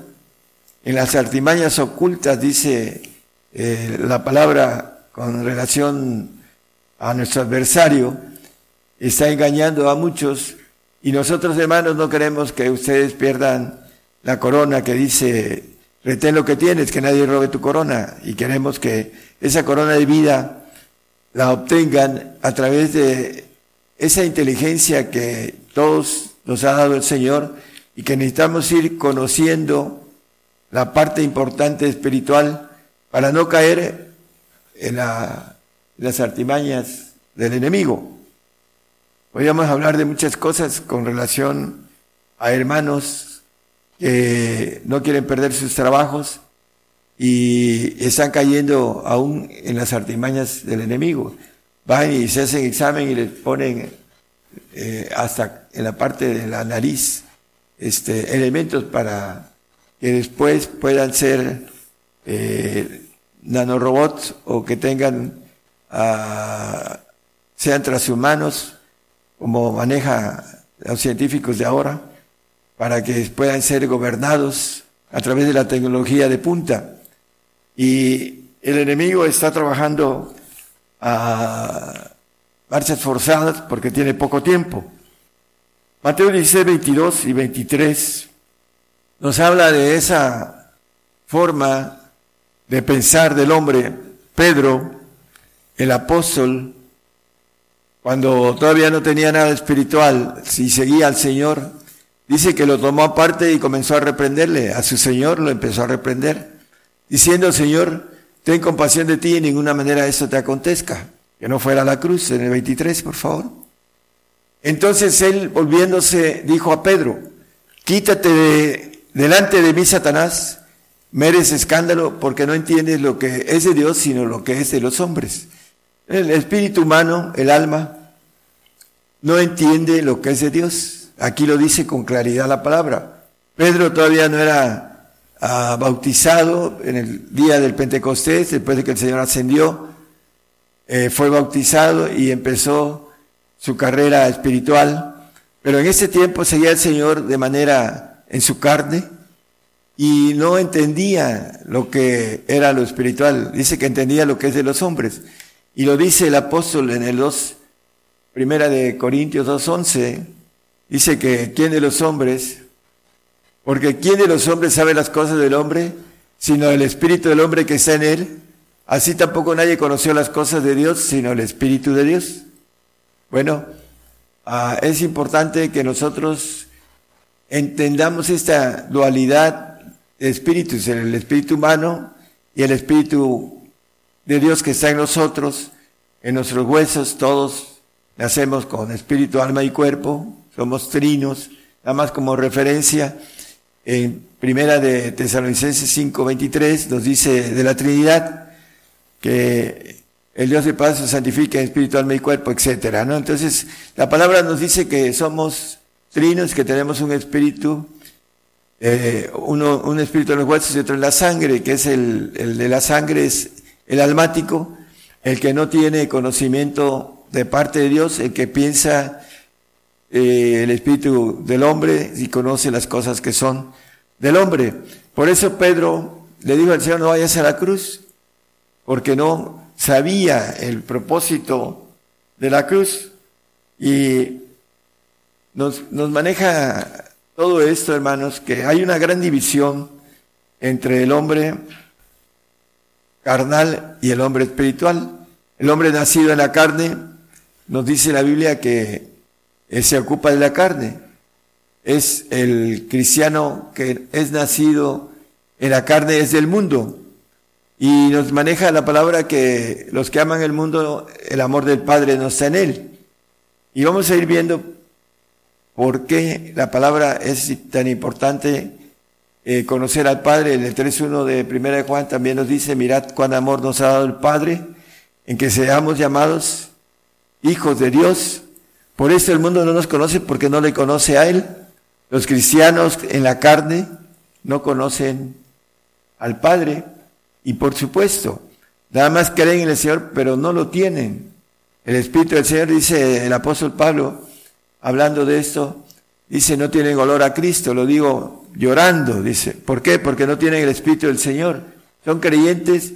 en las artimañas ocultas, dice eh, la palabra con relación a nuestro adversario, está engañando a muchos y nosotros, hermanos, no queremos que ustedes pierdan la corona que dice, retén lo que tienes, que nadie robe tu corona. Y queremos que esa corona de vida la obtengan a través de esa inteligencia que todos nos ha dado el Señor y que necesitamos ir conociendo la parte importante espiritual para no caer en, la, las artimañas del enemigo. Podríamos hablar de muchas cosas con relación a hermanos que no quieren perder sus trabajos y están cayendo aún en las artimañas del enemigo. Van y se hacen examen y les ponen eh, hasta en la parte de la nariz este, elementos para que después puedan ser eh, nanorobots o que tengan, uh, sean transhumanos como maneja los científicos de ahora, para que puedan ser gobernados a través de la tecnología de punta. Y el enemigo está trabajando a marchas forzadas porque tiene poco tiempo. Mateo 16, 22 y 23 nos habla de esa forma de pensar del hombre. Pedro, el apóstol, cuando todavía no tenía nada espiritual, si seguía al Señor, dice que lo tomó aparte y comenzó a reprenderle. A su Señor lo empezó a reprender, diciendo, Señor, ten compasión de ti y en ninguna manera esto te acontezca. Que no fuera la cruz, en el 23, por favor. Entonces él, volviéndose, dijo a Pedro, quítate de, delante de mí, Satanás, mereces escándalo porque no entiendes lo que es de Dios, sino lo que es de los hombres. El espíritu humano, el alma, no entiende lo que es de Dios. Aquí lo dice con claridad la palabra. Pedro todavía no era ah, bautizado en el día del Pentecostés, después de que el Señor ascendió, eh, fue bautizado y empezó su carrera espiritual. Pero en ese tiempo seguía el Señor de manera en su carne y no entendía lo que era lo espiritual. Dice que entendía lo que es de los hombres. Y lo dice el apóstol en el 2, primera de Corintios 2.11, dice que ¿quién de los hombres? Porque ¿quién de los hombres sabe las cosas del hombre? Sino el espíritu del hombre que está en él. Así tampoco nadie conoció las cosas de Dios, sino el espíritu de Dios. Bueno, ah, es importante que nosotros entendamos esta dualidad de espíritus, el espíritu humano y el espíritu de Dios que está en nosotros, en nuestros huesos, todos nacemos con espíritu, alma y cuerpo, somos trinos, nada más como referencia, en primera de Tesalonicenses 5:23 nos dice de la Trinidad que el Dios de paz se santifica en espíritu, alma y cuerpo, etcétera, ¿no? Entonces, la palabra nos dice que somos trinos, que tenemos un espíritu, eh, uno, un espíritu en los huesos y otro en la sangre, que es el, el de la sangre es el almático, el que no tiene conocimiento de parte de Dios, el que piensa eh, el espíritu del hombre y conoce las cosas que son del hombre. Por eso Pedro le dijo al Señor, no vayas a la cruz, porque no sabía el propósito de la cruz. Y nos, nos maneja todo esto, hermanos, que hay una gran división entre el hombre carnal y el hombre espiritual. El hombre nacido en la carne, nos dice la Biblia que se ocupa de la carne. Es el cristiano que es nacido en la carne, es del mundo. Y nos maneja la palabra que los que aman el mundo, el amor del Padre no está en él. Y vamos a ir viendo por qué la palabra es tan importante eh, conocer al Padre. En el 3.1 de Primera de Juan también nos dice, mirad cuán amor nos ha dado el Padre, en que seamos llamados hijos de Dios. Por eso el mundo no nos conoce porque no le conoce a Él. Los cristianos en la carne no conocen al Padre y por supuesto, nada más creen en el Señor, pero no lo tienen. El Espíritu del Señor, dice el apóstol Pablo, hablando de esto, dice, no tienen olor a Cristo, lo digo llorando, dice. ¿Por qué? Porque no tienen el Espíritu del Señor. Son creyentes,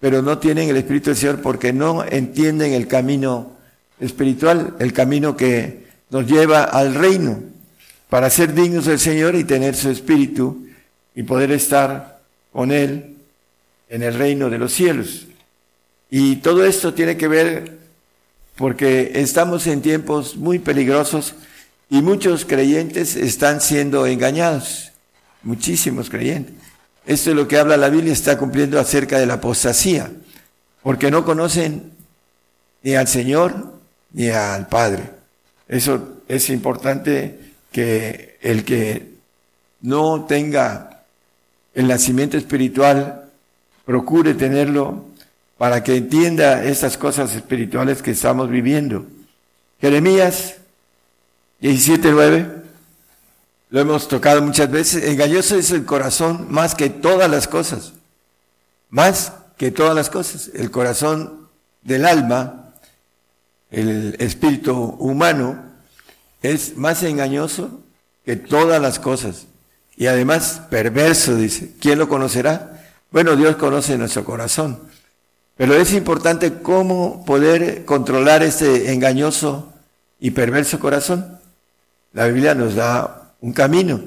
pero no tienen el Espíritu del Señor porque no entienden el camino espiritual, el camino que nos lleva al reino, para ser dignos del Señor y tener su Espíritu y poder estar con Él en el reino de los cielos. Y todo esto tiene que ver porque estamos en tiempos muy peligrosos y muchos creyentes están siendo engañados, muchísimos creyentes. Esto es lo que habla la Biblia, está cumpliendo acerca de la apostasía, porque no conocen ni al Señor ni al Padre. Eso es importante que el que no tenga el nacimiento espiritual procure tenerlo para que entienda estas cosas espirituales que estamos viviendo. Jeremías 17:9 lo hemos tocado muchas veces, engañoso es el corazón más que todas las cosas, más que todas las cosas. El corazón del alma, el espíritu humano, es más engañoso que todas las cosas. Y además perverso, dice. ¿Quién lo conocerá? Bueno, Dios conoce nuestro corazón. Pero es importante cómo poder controlar este engañoso y perverso corazón. La Biblia nos da un camino.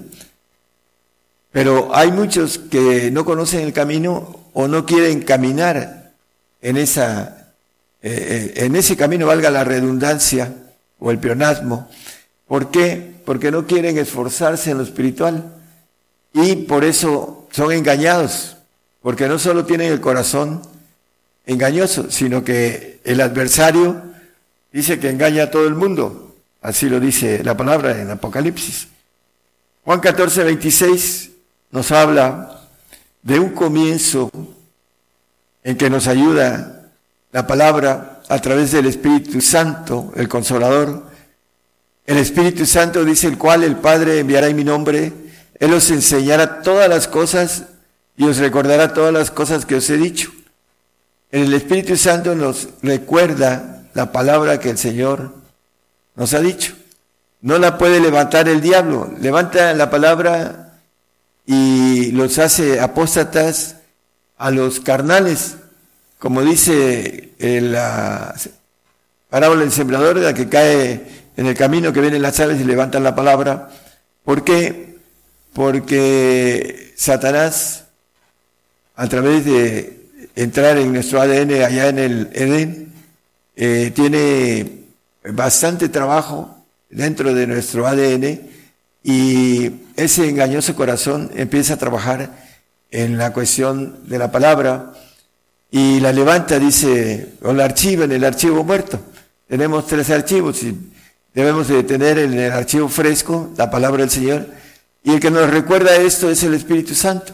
Pero hay muchos que no conocen el camino o no quieren caminar en esa eh, en ese camino, valga la redundancia o el pleonasmo. ¿Por qué? Porque no quieren esforzarse en lo espiritual y por eso son engañados, porque no solo tienen el corazón engañoso, sino que el adversario dice que engaña a todo el mundo. Así lo dice la palabra en Apocalipsis. Juan 14, 26 nos habla de un comienzo en que nos ayuda la palabra a través del Espíritu Santo, el Consolador. El Espíritu Santo dice el cual el Padre enviará en mi nombre. Él os enseñará todas las cosas y os recordará todas las cosas que os he dicho. El Espíritu Santo nos recuerda la palabra que el Señor nos ha dicho. No la puede levantar el diablo. Levanta la palabra y los hace apóstatas a los carnales, como dice la parábola del sembrador, la que cae en el camino que vienen las aves y levantan la palabra. ¿Por qué? Porque Satanás, a través de entrar en nuestro ADN allá en el Edén, eh, tiene bastante trabajo dentro de nuestro ADN y ese engañoso corazón empieza a trabajar en la cuestión de la palabra y la levanta, dice, o la archiva en el archivo muerto. Tenemos tres archivos y debemos de tener en el archivo fresco la palabra del Señor y el que nos recuerda esto es el Espíritu Santo.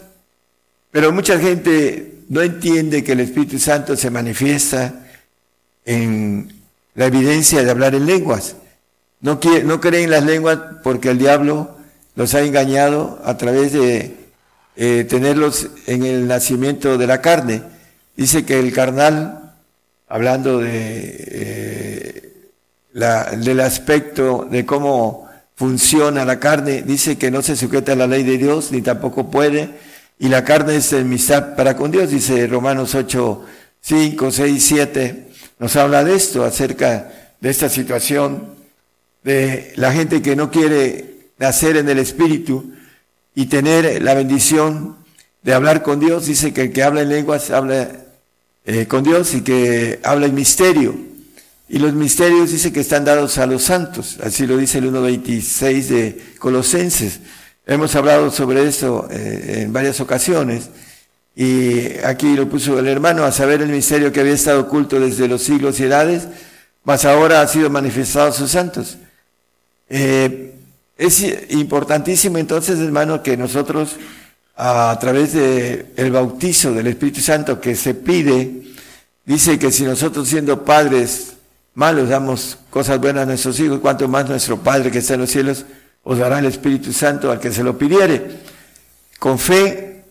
Pero mucha gente no entiende que el Espíritu Santo se manifiesta en la evidencia de hablar en lenguas. No, no creen las lenguas porque el diablo los ha engañado a través de eh, tenerlos en el nacimiento de la carne. Dice que el carnal, hablando de, eh, la, del aspecto de cómo funciona la carne, dice que no se sujeta a la ley de Dios, ni tampoco puede, y la carne es enemistad para con Dios, dice Romanos 8, 5, 6, 7, nos habla de esto, acerca de esta situación de la gente que no quiere nacer en el Espíritu y tener la bendición de hablar con Dios. Dice que el que habla en lenguas habla eh, con Dios y que habla en misterio. Y los misterios dice que están dados a los santos. Así lo dice el 1.26 de Colosenses. Hemos hablado sobre eso eh, en varias ocasiones. Y aquí lo puso el hermano a saber el misterio que había estado oculto desde los siglos y edades, mas ahora ha sido manifestado a sus santos. Eh, es importantísimo entonces, hermano, que nosotros a través del el bautizo del Espíritu Santo que se pide, dice que si nosotros siendo padres malos damos cosas buenas a nuestros hijos, cuanto más nuestro Padre que está en los cielos os dará el Espíritu Santo al que se lo pidiere. Con fe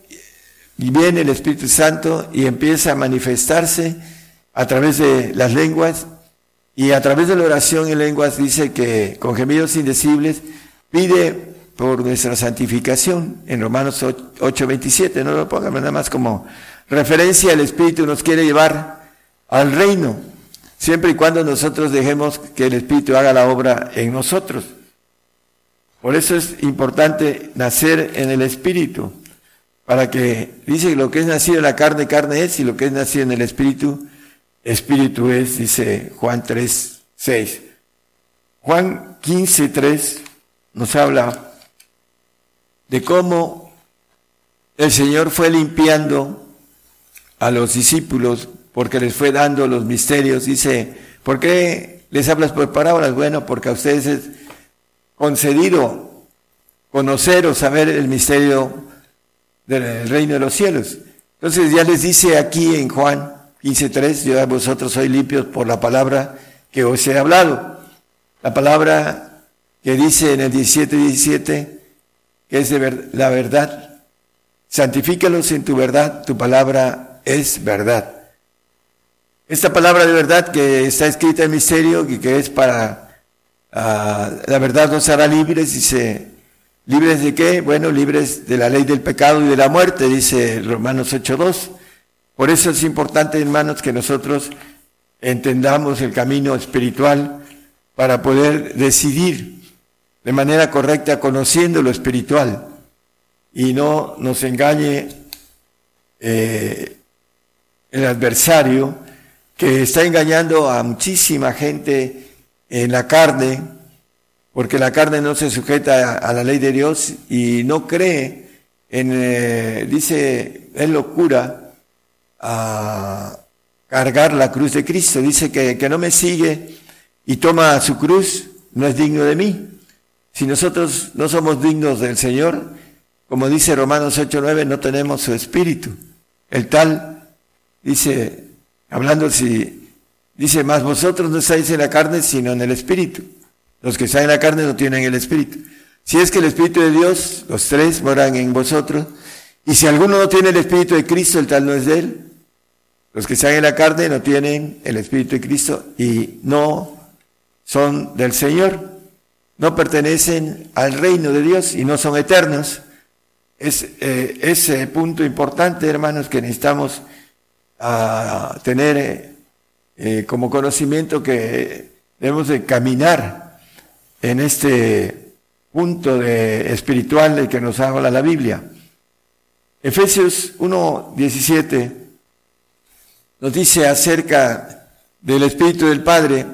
viene el Espíritu Santo y empieza a manifestarse a través de las lenguas y a través de la oración en lenguas dice que con gemidos indecibles pide por nuestra santificación en Romanos 8:27, no lo pongan nada más como referencia, el Espíritu nos quiere llevar al reino, siempre y cuando nosotros dejemos que el Espíritu haga la obra en nosotros. Por eso es importante nacer en el Espíritu, para que dice lo que es nacido en la carne, carne es, y lo que es nacido en el Espíritu, Espíritu es, dice Juan 3, 6. Juan 15, 3 nos habla de cómo el Señor fue limpiando a los discípulos porque les fue dando los misterios. Dice, ¿por qué les hablas por parábolas? Bueno, porque a ustedes es concedido conocer o saber el misterio del reino de los cielos. Entonces ya les dice aquí en Juan 15.3, yo a vosotros soy limpios por la palabra que os he hablado. La palabra que dice en el 17.17, que es de la verdad. Santifícalos en tu verdad, tu palabra es verdad. Esta palabra de verdad que está escrita en misterio y que es para ah, la verdad nos hará libres, dice, ¿libres de qué? Bueno, libres de la ley del pecado y de la muerte, dice Romanos 8.2. Por eso es importante, hermanos, que nosotros entendamos el camino espiritual para poder decidir de manera correcta conociendo lo espiritual y no nos engañe eh, el adversario que está engañando a muchísima gente en la carne, porque la carne no se sujeta a, la ley de Dios y no cree en, eh, dice, es locura a cargar la cruz de Cristo. Dice que, que no me sigue y toma su cruz, no es digno de mí. Si nosotros no somos dignos del Señor, como dice Romanos 8:9, no tenemos su espíritu. El tal dice, hablando si, dice, más vosotros no estáis en la carne, sino en el espíritu. Los que están en la carne no tienen el espíritu. Si es que el espíritu de Dios, los tres moran en vosotros, y si alguno no tiene el espíritu de Cristo, el tal no es de él. Los que están en la carne no tienen el espíritu de Cristo y no son del Señor, no pertenecen al reino de Dios y no son eternos. Es eh, ese punto importante, hermanos, que necesitamos ah, tener eh, eh, como conocimiento que debemos de caminar en este punto de espiritual del que nos habla la Biblia. Efesios 1:17 nos dice acerca del Espíritu del Padre,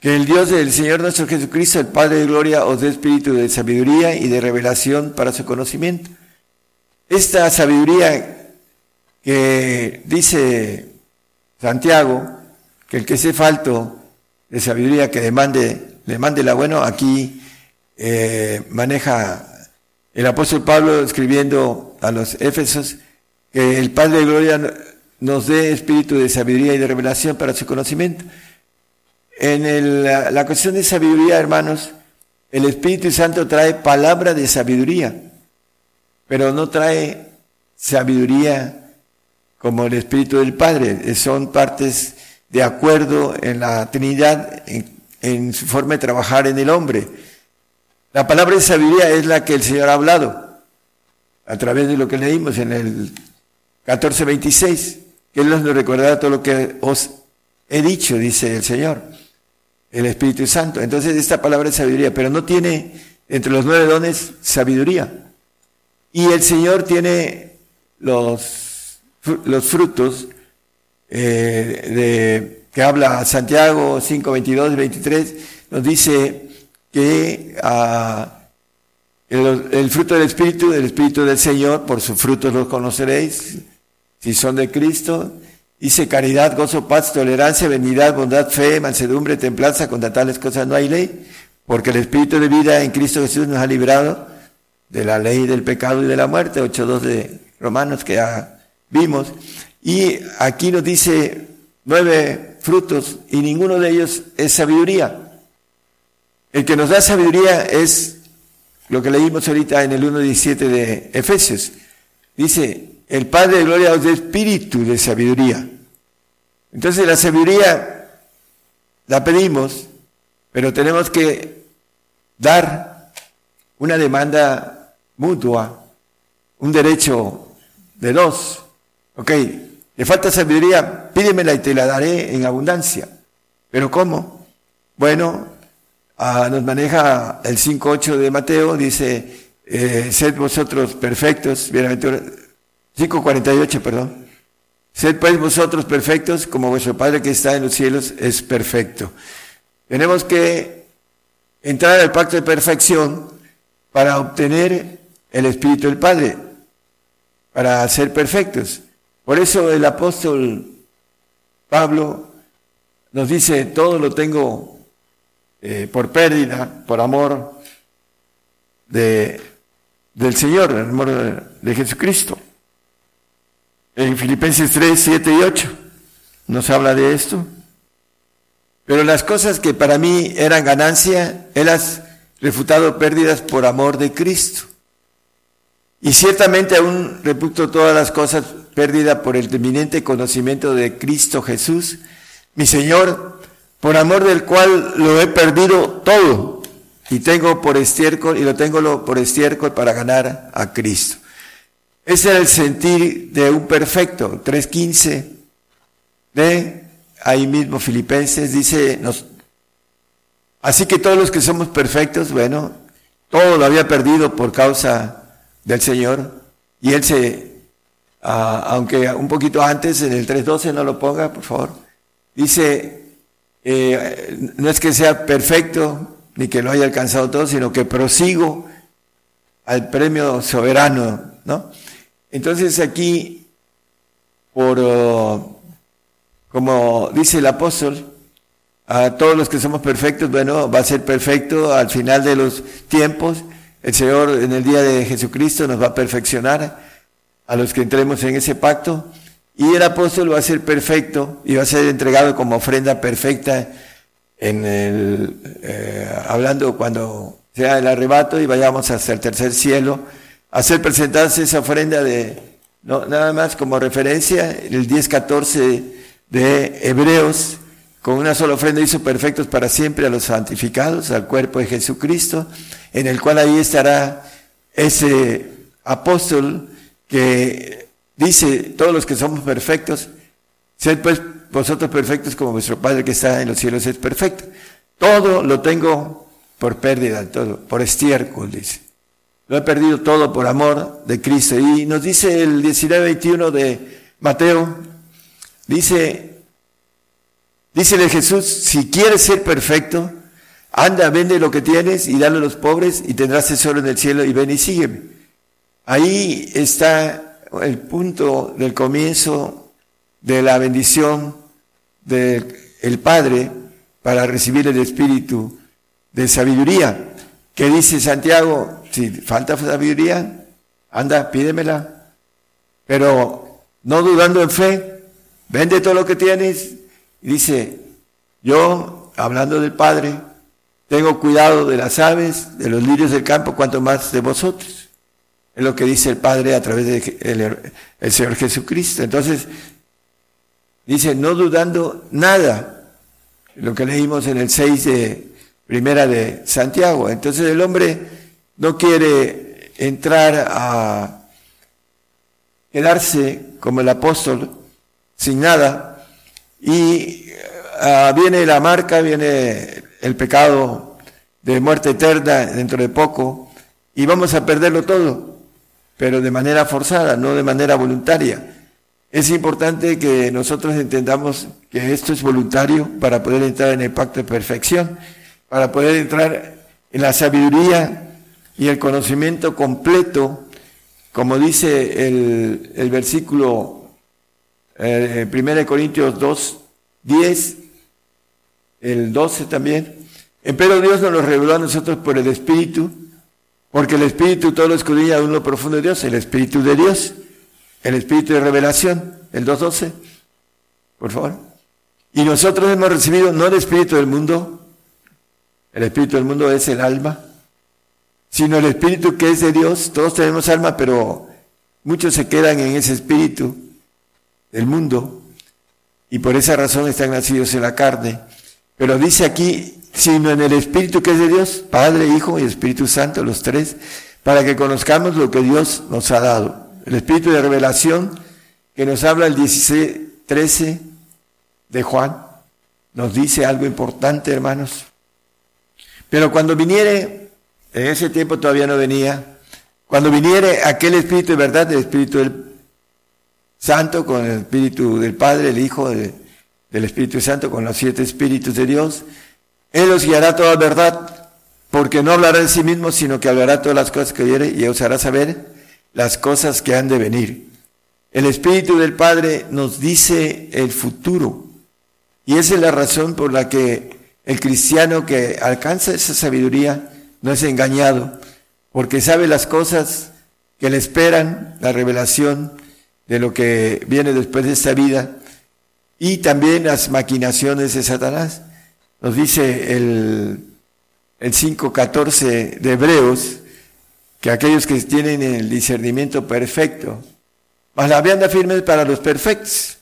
que el Dios del Señor nuestro Jesucristo, el Padre de Gloria, os dé espíritu de sabiduría y de revelación para su conocimiento. Esta sabiduría que dice Santiago, que el que sea falto de sabiduría que demande, demande la bueno, aquí eh, maneja el apóstol Pablo escribiendo a los Éfesos que el Padre de Gloria nos dé espíritu de sabiduría y de revelación para su conocimiento. En el, la, cuestión de sabiduría, hermanos, el Espíritu Santo trae palabra de sabiduría, pero no trae sabiduría como el Espíritu del Padre. Son partes de acuerdo en la Trinidad, en, en su forma de trabajar en el hombre. La palabra de sabiduría es la que el Señor ha hablado a través de lo que leímos en el 14:26, que Él nos recordará todo lo que os he dicho, dice el Señor, el Espíritu Santo. Entonces esta palabra es sabiduría, pero no tiene entre los nueve dones sabiduría. Y el Señor tiene los, los frutos eh, de, que habla Santiago 5, 22, 23, nos dice que ah, el, el fruto del Espíritu, del Espíritu del Señor, por sus frutos los conoceréis, si son de Cristo. Dice caridad, gozo, paz, tolerancia, benignidad, bondad, fe, mansedumbre, templanza, contra tales cosas no hay ley, porque el Espíritu de vida en Cristo Jesús nos ha librado de la ley del pecado y de la muerte, 8.2 de Romanos que ya vimos. Y aquí nos dice nueve frutos y ninguno de ellos es sabiduría. El que nos da sabiduría es lo que leímos ahorita en el 1.17 de Efesios. Dice, el Padre de Gloria os da espíritu de sabiduría. Entonces la sabiduría la pedimos, pero tenemos que dar una demanda mutua, un derecho de dos. Ok, le falta sabiduría, pídemela y te la daré en abundancia. ¿Pero cómo? Bueno, ah, nos maneja el 5.8 de Mateo, dice, eh, sed vosotros perfectos, bienaventurados, 5.48, perdón. Sed pues vosotros perfectos como vuestro Padre que está en los cielos es perfecto. Tenemos que entrar al pacto de perfección para obtener el Espíritu del Padre, para ser perfectos. Por eso el apóstol Pablo nos dice, todo lo tengo eh, por pérdida, por amor de, del Señor, el amor de, de Jesucristo. En Filipenses 3, 7 y 8 nos habla de esto. Pero las cosas que para mí eran ganancia, Él las refutado pérdidas por amor de Cristo. Y ciertamente aún reputo todas las cosas pérdidas por el eminente conocimiento de Cristo Jesús, mi Señor, por amor del cual lo he perdido todo y tengo por estiércol y lo tengo por estiércol para ganar a Cristo. Ese era el sentir de un perfecto. 3.15 de ahí mismo Filipenses dice, así que todos los que somos perfectos, bueno, todo lo había perdido por causa del Señor y Él se, ah, aunque un poquito antes, en el 3.12 no lo ponga, por favor, dice, eh, no es que sea perfecto ni que lo haya alcanzado todo, sino que prosigo al premio soberano, ¿no? Entonces aquí, por, oh, como dice el apóstol, a todos los que somos perfectos, bueno, va a ser perfecto al final de los tiempos. El Señor en el día de Jesucristo nos va a perfeccionar a los que entremos en ese pacto. Y el apóstol va a ser perfecto y va a ser entregado como ofrenda perfecta en el, eh, hablando cuando sea el arrebato y vayamos hasta el tercer cielo, hacer presentarse esa ofrenda de, nada más como referencia, el 10-14 de Hebreos, con una sola ofrenda hizo perfectos para siempre a los santificados, al cuerpo de Jesucristo, en el cual ahí estará ese apóstol que dice, todos los que somos perfectos, sed pues vosotros perfectos como vuestro Padre que está en los cielos es perfecto. Todo lo tengo por pérdida, todo, por estiércol, dice. Lo he perdido todo por amor de Cristo. Y nos dice el 19-21 de Mateo, dice, dícele Jesús, si quieres ser perfecto, anda, vende lo que tienes y dale a los pobres y tendrás tesoro en el cielo y ven y sígueme. Ahí está el punto del comienzo de la bendición del Padre para recibir el Espíritu de sabiduría. que dice Santiago? Si falta sabiduría, anda, pídemela. Pero no dudando en fe, vende todo lo que tienes. Y dice, yo, hablando del Padre, tengo cuidado de las aves, de los lirios del campo, cuanto más de vosotros. Es lo que dice el Padre a través del el Señor Jesucristo. Entonces, dice, no dudando nada, lo que leímos en el 6 de primera de Santiago. Entonces el hombre no quiere entrar a quedarse como el apóstol sin nada y ah, viene la marca, viene el pecado de muerte eterna dentro de poco y vamos a perderlo todo, pero de manera forzada, no de manera voluntaria. Es importante que nosotros entendamos que esto es voluntario para poder entrar en el pacto de perfección, para poder entrar en la sabiduría y el conocimiento completo, como dice el, versículo eh, 1 Corintios 2, 10, el 12 también. Pero Dios nos lo reveló a nosotros por el Espíritu, porque el Espíritu todo lo escudriña a uno profundo de Dios, el Espíritu de Dios el espíritu de revelación, el 2.12, por favor. Y nosotros hemos recibido no el espíritu del mundo, el espíritu del mundo es el alma, sino el espíritu que es de Dios. Todos tenemos alma, pero muchos se quedan en ese espíritu del mundo y por esa razón están nacidos en la carne. Pero dice aquí, sino en el espíritu que es de Dios, Padre, Hijo y Espíritu Santo, los tres, para que conozcamos lo que Dios nos ha dado el espíritu de revelación que nos habla el 16, 13 de Juan, nos dice algo importante, hermanos. Pero cuando viniere, en ese tiempo todavía no venía, cuando viniere aquel espíritu de verdad, el espíritu del Santo, con el espíritu del Padre, el Hijo, del Espíritu Santo, con los siete espíritus de Dios, Él os guiará toda verdad, porque no hablará de sí mismo, sino que hablará todas las cosas que oyere y os hará saber las cosas que han de venir. El Espíritu del Padre nos dice el futuro. Y esa es la razón por la que el cristiano que alcanza esa sabiduría no es engañado, porque sabe las cosas que le esperan, la revelación de lo que viene después de esta vida, y también las maquinaciones de Satanás. Nos dice el, el 5.14 de Hebreos, que aquellos que tienen el discernimiento perfecto. Mas la vianda firme es para los perfectos.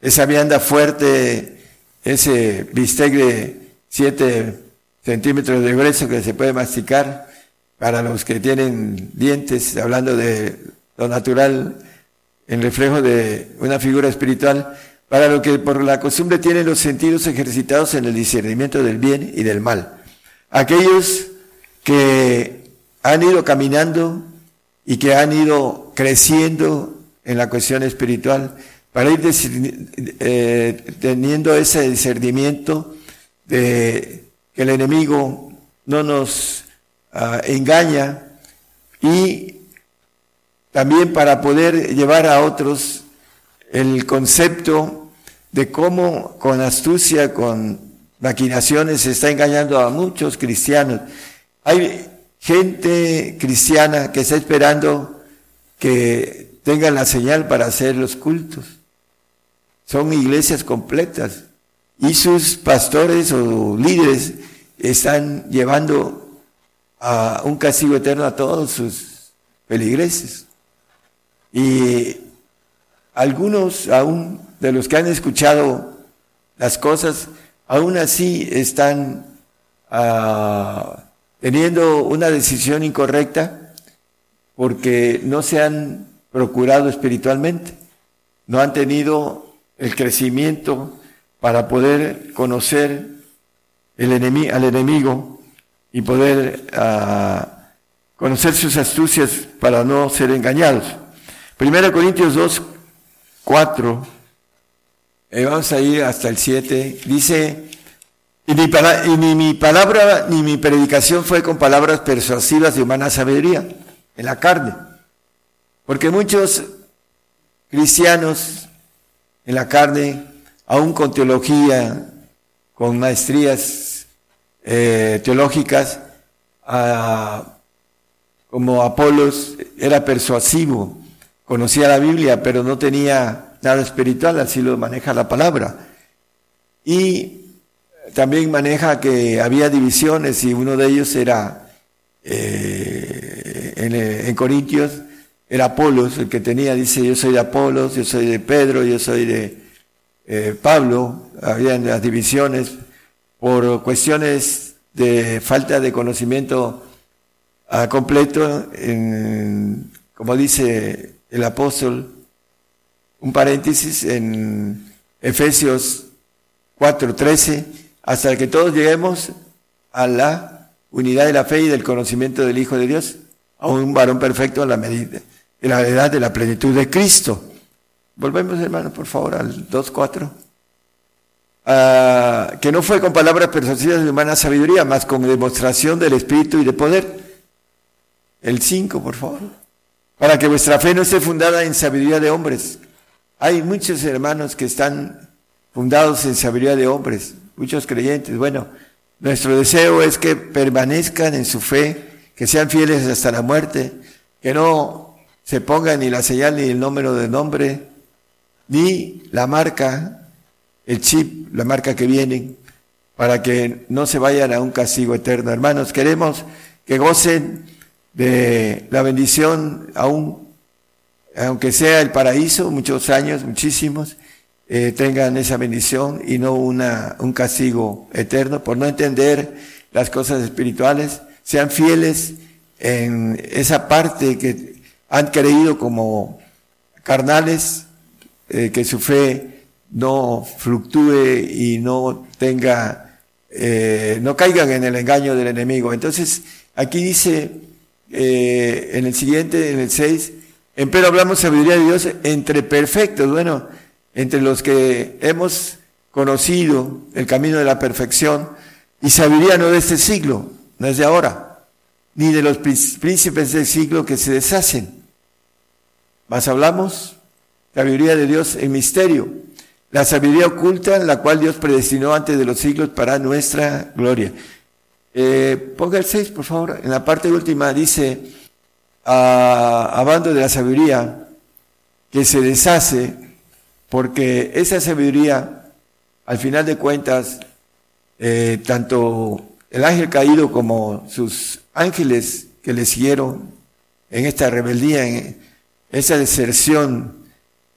Esa vianda fuerte, ese bistec 7 centímetros de grueso que se puede masticar para los que tienen dientes, hablando de lo natural, en reflejo de una figura espiritual, para lo que por la costumbre tienen los sentidos ejercitados en el discernimiento del bien y del mal. Aquellos que han ido caminando y que han ido creciendo en la cuestión espiritual, para ir eh, teniendo ese discernimiento de que el enemigo no nos ah, engaña y también para poder llevar a otros el concepto de cómo con astucia, con maquinaciones se está engañando a muchos cristianos. Hay gente cristiana que está esperando que tengan la señal para hacer los cultos. Son iglesias completas y sus pastores o líderes están llevando a un castigo eterno a todos sus feligreses. Y algunos aún de los que han escuchado las cosas, aún así están ah, teniendo una decisión incorrecta porque no se han procurado espiritualmente, no han tenido el crecimiento para poder conocer al enemigo y poder ah, conocer sus astucias para no ser engañados. Primero Corintios 2, 4, eh, vamos a ir hasta el 7, dice, y, ni, y ni mi palabra ni mi predicación fue con palabras persuasivas de humana sabiduría, en la carne, porque muchos cristianos en la carne, aún con teología, con maestrías eh, teológicas, como Apolos era persuasivo, conocía la Biblia, pero no tenía nada espiritual, así lo maneja la palabra. Y también maneja que había divisiones y uno de ellos era en, eh, en Corintios, era Apolos, el que tenía, dice, yo soy de Apolos, yo soy de Pedro, yo soy de eh, Pablo, habían las divisiones por cuestiones de falta de conocimiento ah, completo, en, como dice el apóstol, un paréntesis en Efesios 4:13, hasta que todos lleguemos a la unidad de la fe y del conocimiento del Hijo de Dios, a un varón perfecto a la medida, en la edad de la plenitud de Cristo. Volvemos, hermano, por favor, al 2.4. Ah, que no fue con palabras persuasivas de humana sabiduría, más con demostración del Espíritu y de poder. El 5, por favor. Para que vuestra fe no esté fundada en sabiduría de hombres. Hay muchos hermanos que están fundados en sabiduría de hombres, muchos creyentes. Bueno, nuestro deseo es que permanezcan en su fe, que sean fieles hasta la muerte, que no se pongan ni la señal ni el número de nombre, ni la marca, el chip, la marca que vienen, para que no se vayan a un castigo eterno. Hermanos, queremos que gocen de la bendición aún, aunque sea el paraíso, muchos años, muchísimos, eh, tengan esa bendición y no una, un castigo eterno por no entender las cosas espirituales, sean fieles en esa parte que han creído como carnales, eh, que su fe no fluctúe y no tenga, eh, no caigan en el engaño del enemigo. Entonces, aquí dice eh, en el siguiente, en el 6, empero hablamos sabiduría de Dios entre perfectos. Bueno, entre los que hemos conocido el camino de la perfección y sabiduría no de este siglo, no es de ahora, ni de los príncipes del siglo que se deshacen. Más hablamos sabiduría de Dios en misterio, la sabiduría oculta la cual Dios predestinó antes de los siglos para nuestra gloria. Eh, ponga el 6, por favor. En la parte última dice, hablando de la sabiduría que se deshace, porque esa sabiduría, al final de cuentas, eh, tanto el ángel caído como sus ángeles que le siguieron en esta rebeldía, en esa deserción,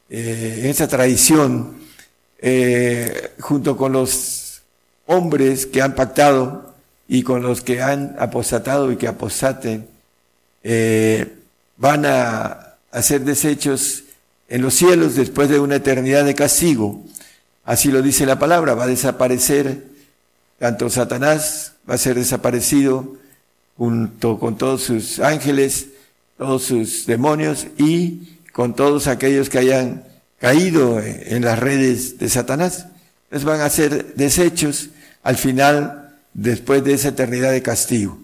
eh, en esa traición, eh, junto con los hombres que han pactado y con los que han apostatado y que apostaten, eh, van a, a ser deshechos en los cielos después de una eternidad de castigo. Así lo dice la palabra, va a desaparecer tanto Satanás, va a ser desaparecido junto con todos sus ángeles, todos sus demonios y con todos aquellos que hayan caído en las redes de Satanás. Entonces van a ser desechos al final, después de esa eternidad de castigo.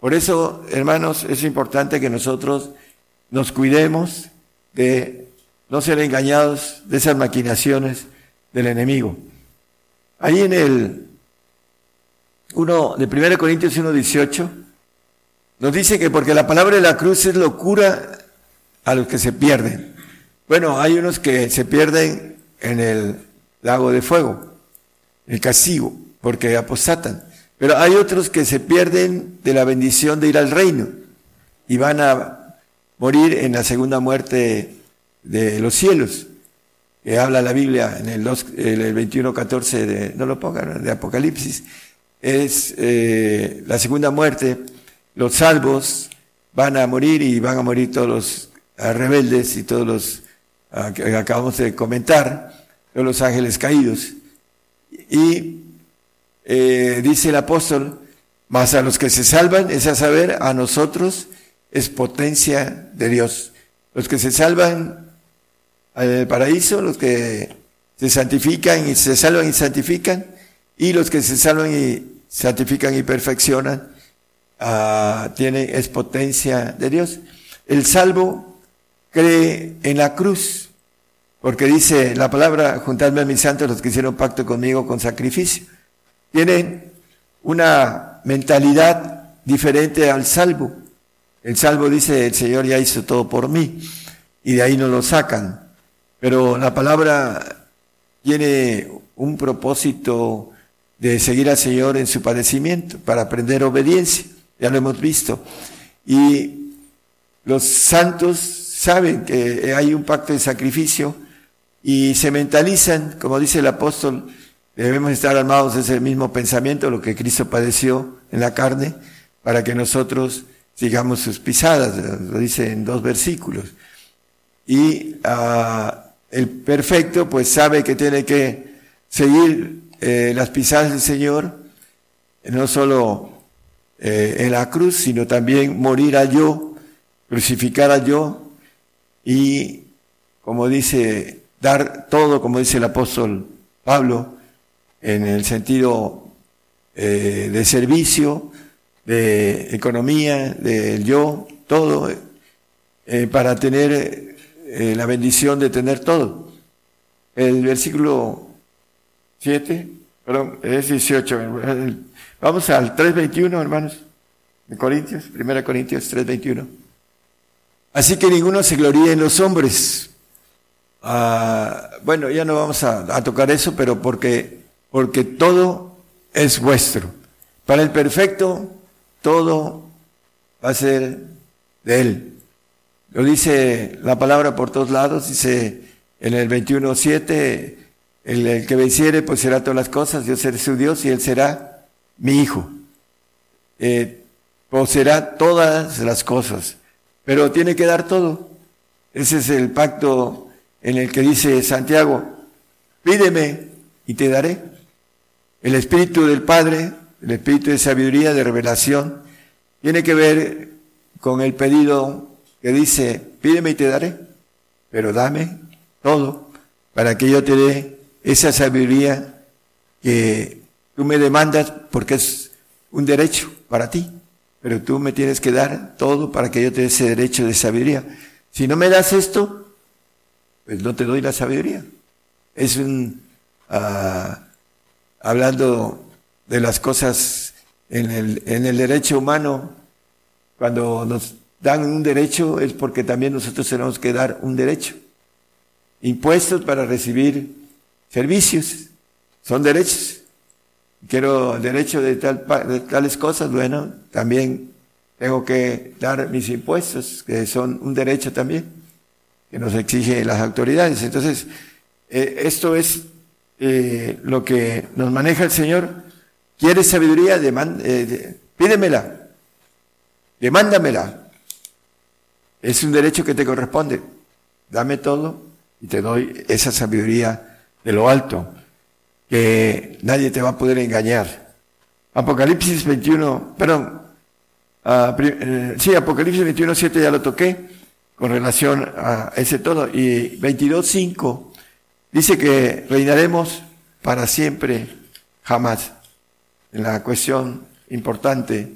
Por eso, hermanos, es importante que nosotros nos cuidemos de no ser engañados de esas maquinaciones del enemigo. Ahí en el 1 de 1 Corintios 1.18 nos dice que porque la palabra de la cruz es locura a los que se pierden. Bueno, hay unos que se pierden en el lago de fuego, el castigo, porque aposatan. Pero hay otros que se pierden de la bendición de ir al reino y van a morir en la segunda muerte de los cielos, que habla la Biblia en el, 21.14 de, no lo pongan, de Apocalipsis. Es eh, la segunda muerte, los salvos van a morir y van a morir todos los rebeldes y todos los que acabamos de comentar, todos los ángeles caídos. Y eh, dice el apóstol, más a los que se salvan, es a saber, a nosotros es potencia de Dios. Los que se salvan en el paraíso, los que se santifican y se salvan y santifican, y los que se salvan y santifican y perfeccionan, uh, tienen, es potencia de Dios. El salvo cree en la cruz, porque dice la palabra, juntadme a mis santos los que hicieron pacto conmigo con sacrificio. Tienen una mentalidad diferente al salvo. El salvo dice, el Señor ya hizo todo por mí, y de ahí no lo sacan. Pero la palabra tiene un propósito de seguir al Señor en su padecimiento, para aprender obediencia, ya lo hemos visto. Y los santos saben que hay un pacto de sacrificio y se mentalizan, como dice el apóstol, debemos estar armados de ese mismo pensamiento, lo que Cristo padeció en la carne, para que nosotros sigamos sus pisadas, lo dice en dos versículos. Y uh, el perfecto pues sabe que tiene que seguir eh, las pisadas del Señor, no solo eh, en la cruz, sino también morir a yo, crucificar a yo, y, como dice, dar todo, como dice el apóstol Pablo, en el sentido eh, de servicio, de economía, del yo, todo, eh, para tener eh, la bendición de tener todo. El versículo 7, perdón, es 18. Vamos al 3.21, hermanos, de Corintios, 1 Corintios 3.21. Así que ninguno se gloríe en los hombres. Ah, bueno, ya no vamos a, tocar eso, pero porque, porque todo es vuestro. Para el perfecto, todo va a ser de Él. Lo dice la palabra por todos lados, dice en el 21.7, el, el que venciere pues será todas las cosas, yo seré su Dios y Él será mi hijo. Eh, poseerá todas las cosas pero tiene que dar todo. Ese es el pacto en el que dice Santiago, pídeme y te daré. El Espíritu del Padre, el Espíritu de sabiduría, de revelación, tiene que ver con el pedido que dice, pídeme y te daré, pero dame todo para que yo te dé esa sabiduría que tú me demandas porque es un derecho para ti pero tú me tienes que dar todo para que yo te dé ese derecho de sabiduría. Si no me das esto, pues no te doy la sabiduría. Es un, uh, hablando de las cosas en el, en el derecho humano, cuando nos dan un derecho es porque también nosotros tenemos que dar un derecho. Impuestos para recibir servicios, son derechos quiero derecho de, tal, de tales cosas, bueno, también tengo que dar mis impuestos, que son un derecho también, que nos exige las autoridades. Entonces, eh, esto es eh, lo que nos maneja el Señor. ¿Quieres sabiduría? Demand, eh, pídemela, demándamela. Es un derecho que te corresponde. Dame todo y te doy esa sabiduría de lo alto que nadie te va a poder engañar. Apocalipsis 21, perdón, uh, sí, Apocalipsis 21, 7 ya lo toqué con relación a ese todo. Y 22, 5 Dice que reinaremos para siempre, jamás. En la cuestión importante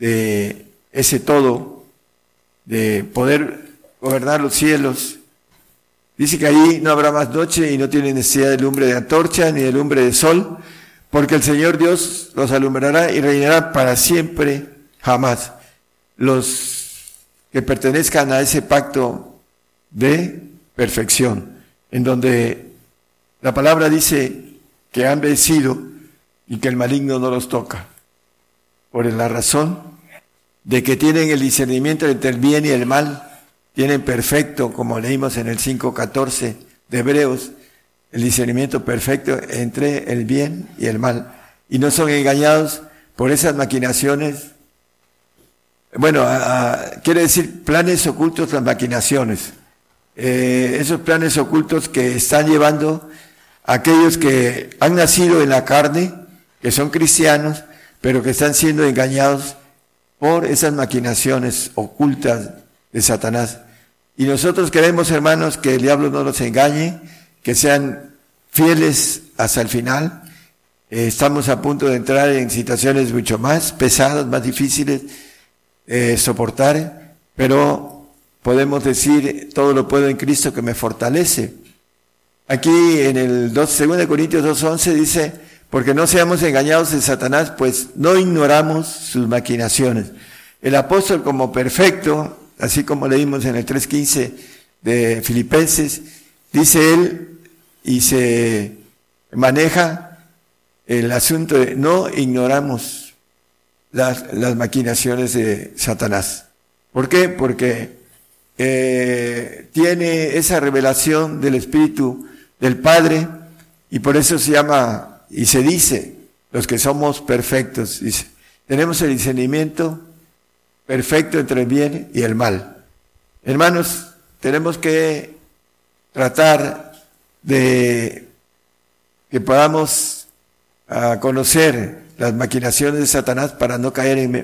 de ese todo, de poder gobernar los cielos. Dice que ahí no habrá más noche y no tiene necesidad de lumbre de antorcha ni de lumbre de sol, porque el Señor Dios los alumbrará y reinará para siempre, jamás. Los que pertenezcan a ese pacto de perfección, en donde la palabra dice que han vencido y que el maligno no los toca, por la razón de que tienen el discernimiento entre el bien y el mal, tienen perfecto, como leímos en el 5.14 de Hebreos, el discernimiento perfecto entre el bien y el mal, y no son engañados por esas maquinaciones. Bueno, quiere decir planes ocultos, las maquinaciones. Eh, esos planes ocultos que están llevando a aquellos que han nacido en la carne, que son cristianos, pero que están siendo engañados por esas maquinaciones ocultas de Satanás. Y nosotros queremos, hermanos, que el diablo no los engañe, que sean fieles hasta el final. Eh, estamos a punto de entrar en situaciones mucho más pesadas, más difíciles de soportar, pero podemos decir, todo lo puedo en Cristo que me fortalece. Aquí en el 2, 2 Corintios 2.11 dice, porque no seamos engañados de Satanás, pues no ignoramos sus maquinaciones. El apóstol como perfecto, así como leímos en el 3.15 de Filipenses, dice él y se maneja el asunto de no ignoramos las, maquinaciones de Satanás. ¿Por qué? Porque eh, tiene esa revelación del Espíritu del Padre y por eso se llama y se dice, los que somos perfectos, tenemos el discernimiento perfecto entre el bien y el mal. Hermanos, tenemos que tratar de que podamos uh, conocer las maquinaciones de Satanás para no caer en,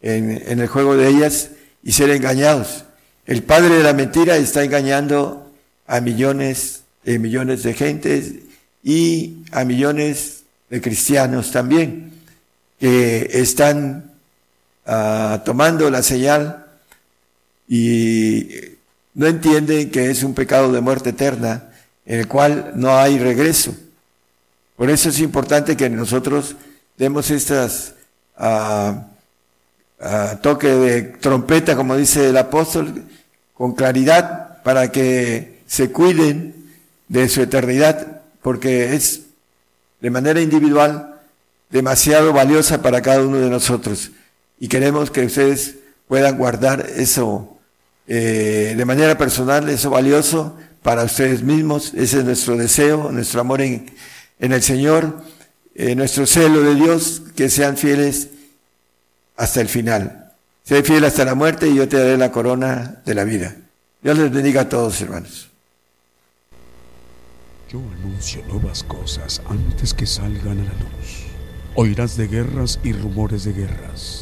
en, en el juego de ellas y ser engañados. El padre de la mentira está engañando a millones y millones de gentes y a millones de cristianos también que están uh, tomando la señal y no entienden que es un pecado de muerte eterna en el cual no hay regreso. Por eso es importante que nosotros demos estas uh, toque de trompeta, como dice el apóstol, con claridad para que se cuiden de su eternidad, porque es de manera individual demasiado valiosa para cada uno de nosotros. Y queremos que ustedes puedan guardar eso eh, de manera personal, eso valioso para ustedes mismos. Ese es nuestro deseo, nuestro amor en, en el Señor, eh, nuestro celo de Dios, que sean fieles hasta el final. Sé fiel hasta la muerte y yo te daré la corona de la vida. Dios les bendiga a todos, hermanos. Yo anuncio nuevas cosas antes que salgan a la luz. Oirás de guerras y rumores de guerras,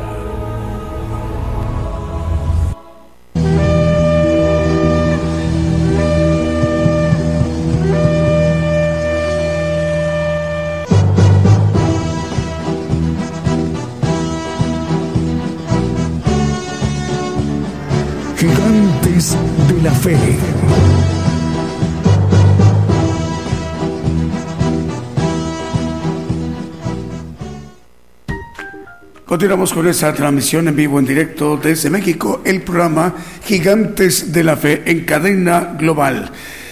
Fe. Continuamos con esta transmisión en vivo, en directo desde México, el programa Gigantes de la Fe en cadena global.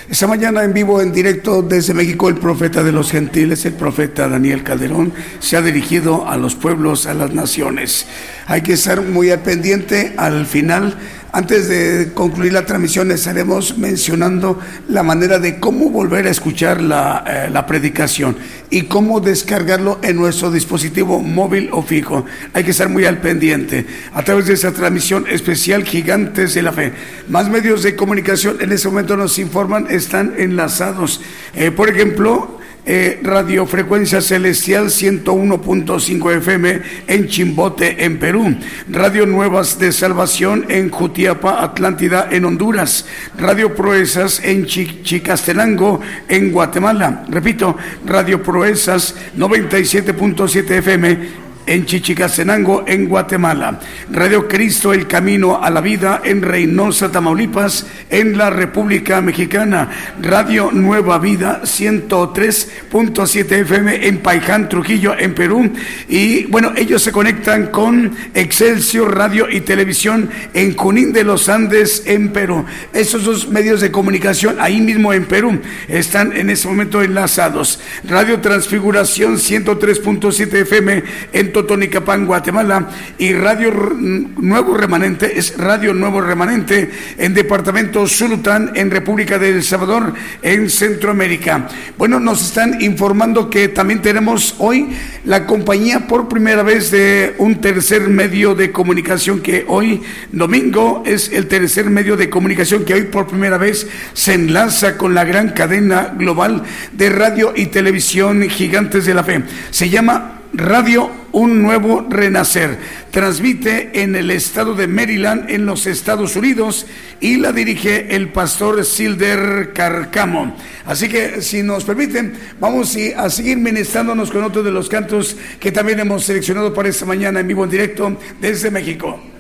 Esta mañana en vivo, en directo desde México, el profeta de los gentiles, el profeta Daniel Calderón, se ha dirigido a los pueblos, a las naciones. Hay que estar muy al pendiente al final Antes de concluir la transmisión, estaremos mencionando la manera de cómo volver a escuchar la, eh, la predicación y cómo descargarlo en nuestro dispositivo móvil o fijo. Hay que estar muy al pendiente a través de esta transmisión especial Gigantes de la Fe. Más medios de comunicación en este momento nos informan, están enlazados. Eh, por ejemplo, eh, Radio Frecuencia Celestial 101.5 FM en Chimbote, en Perú. Radio Nuevas de Salvación en Jutiapa, Atlántida, en Honduras. Radio Proezas en Chi- Chicastenango, en Guatemala. Repito, Radio Proezas 97.7 FM en Chichicastenango, en Guatemala. Radio Cristo, el camino a la vida en Reynosa, Tamaulipas, en la República Mexicana. Radio Nueva Vida, 103.7 FM en Paiján, Trujillo, en Perú. Y bueno, ellos se conectan con Excelsior Radio y Televisión en Junín de los Andes, en Perú. Esos dos medios de comunicación ahí mismo en Perú están en este momento enlazados. Radio Transfiguración 103.7 FM en Totonicapán, Guatemala y Radio Nuevo Remanente es Radio Nuevo Remanente en Departamento Zulután en República de El Salvador en Centroamérica. Bueno, nos están informando que también tenemos hoy la compañía por primera vez de un tercer medio de comunicación que hoy domingo es el tercer medio de comunicación que hoy por primera vez se enlaza con la gran cadena global de radio y televisión gigantes de la fe. Se llama Radio Un Nuevo Renacer. Transmite en el estado de Maryland, en los Estados Unidos, y la dirige el pastor Silder Carcamo. Así que, si nos permiten, vamos a seguir ministrándonos con otro de los cantos que también hemos seleccionado para esta mañana en vivo en directo desde México.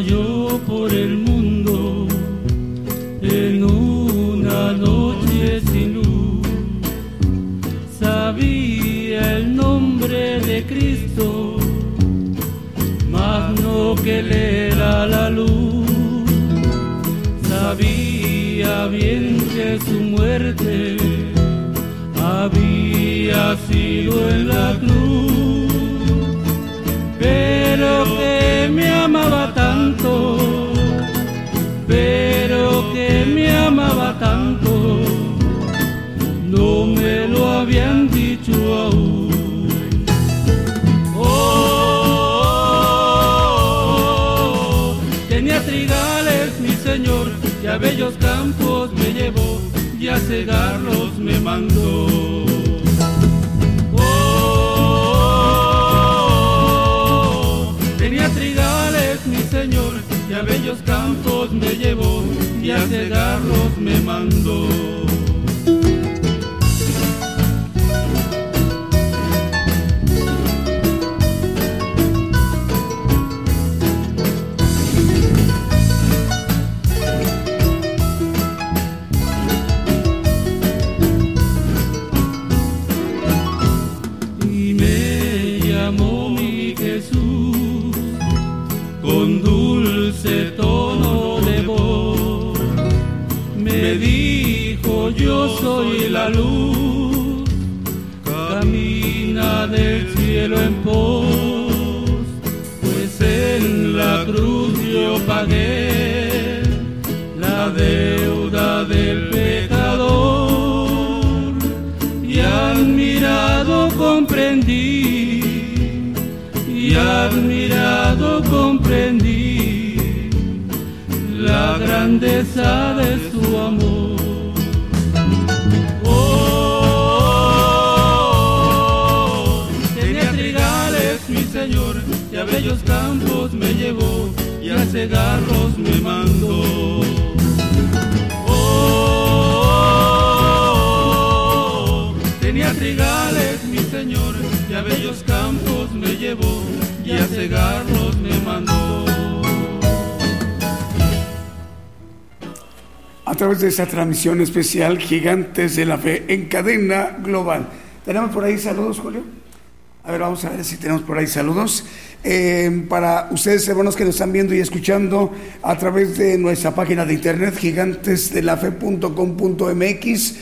Yo por el mundo en una noche sin luz. Sabía el nombre de Cristo, mas no que él era la luz. Sabía bien que su muerte había sido en la cruz bellos campos me llevó, y a cegarlos me mandó. Oh, tenía trigales mi señor y a bellos campos me llevó y a cegarlos me mandó. La luz, camina del cielo en pos, pues en la cruz yo pagué la deuda del pecador y admirado comprendí, y admirado comprendí la grandeza de su amor. Campos me llevó, y a cegarlos me mandó. Oh, tenía trigales mi señor, y a bellos campos me llevó, y a cegarlos me mandó. A través de esta transmisión especial Gigantes de la Fe en cadena global. ¿Tenemos por ahí saludos, Julio? A ver, vamos a ver si tenemos por ahí saludos. Eh, para ustedes, hermanos que nos están viendo y escuchando a través de nuestra página de internet, gigantesdelafe.com.mx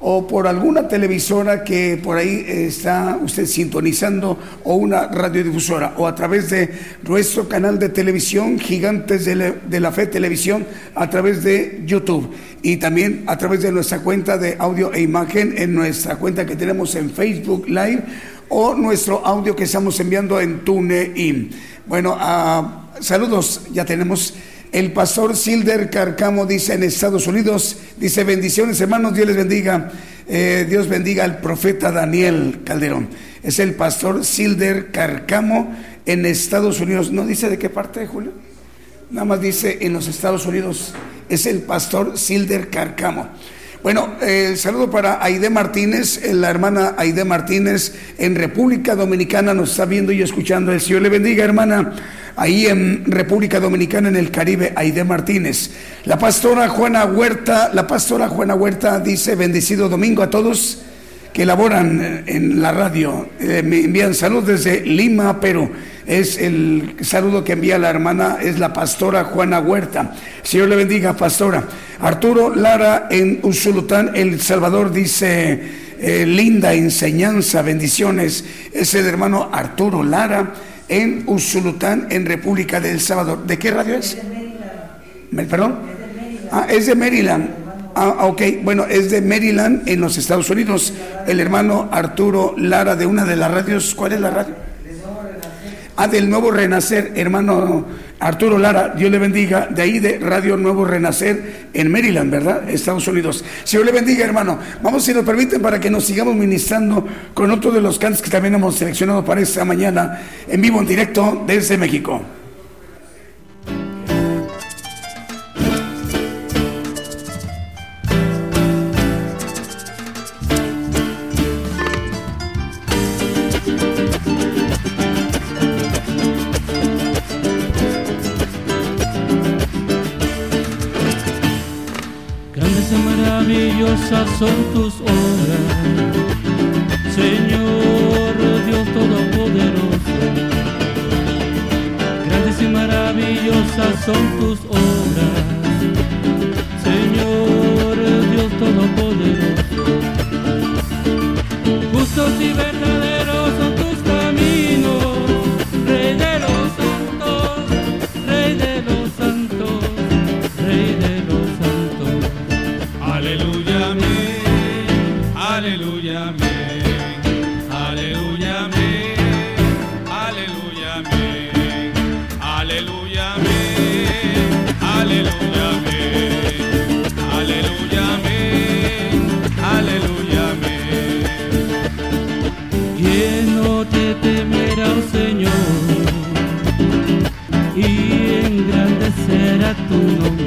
o por alguna televisora que por ahí está usted sintonizando o una radiodifusora o a través de nuestro canal de televisión Gigantes de la, de la Fe Televisión a través de YouTube. Y también a través de nuestra cuenta de audio e imagen en nuestra cuenta que tenemos en Facebook Live o nuestro audio que estamos enviando en TuneIn. Bueno, ah, saludos, ya tenemos el pastor Silder Carcamo dice en Estados Unidos, dice bendiciones hermanos, Dios les bendiga, Eh, Dios bendiga al profeta Daniel Calderón. Es el pastor Silder Carcamo en Estados Unidos. ¿No dice de qué parte, Julio? Nada más dice en los Estados Unidos. Es el pastor Silder Carcamo. Bueno, eh, el saludo para Aide Martínez, eh, la hermana Aide Martínez en República Dominicana nos está viendo y escuchando. El Señor le bendiga, hermana. Ahí en República Dominicana, en el Caribe, Aide Martínez. La pastora Juana Huerta, la pastora Juana Huerta dice, bendecido domingo a todos que laboran eh, en la radio. Me envían saludos desde Lima, Perú. Es el saludo que envía la hermana, es la pastora Juana Huerta. Señor le bendiga, pastora. Arturo Lara en Usulután, El Salvador, dice, eh, linda enseñanza, bendiciones. Es el hermano Arturo Lara en Usulután, en República del Salvador. ¿De qué radio es? ¿Me- ¿Perdón? Ah, es de Maryland. Ah, ok, bueno, es de Maryland en los Estados Unidos. El hermano Arturo Lara de una de las radios. ¿Cuál es la radio? Ah, del Nuevo Renacer, hermano Arturo Lara, Dios le bendiga, de ahí de Radio Nuevo Renacer en Maryland, ¿verdad? Estados Unidos. Señor le bendiga, hermano. Vamos, si nos permiten, para que nos sigamos ministrando con otro de los cantos que también hemos seleccionado para esta mañana, en vivo, en directo, desde México. Maravillosas son tus obras, Señor Dios Todopoderoso. Grandes y maravillosas son tus obras, Señor Dios Todopoderoso. Justos y verdaderos Thank you.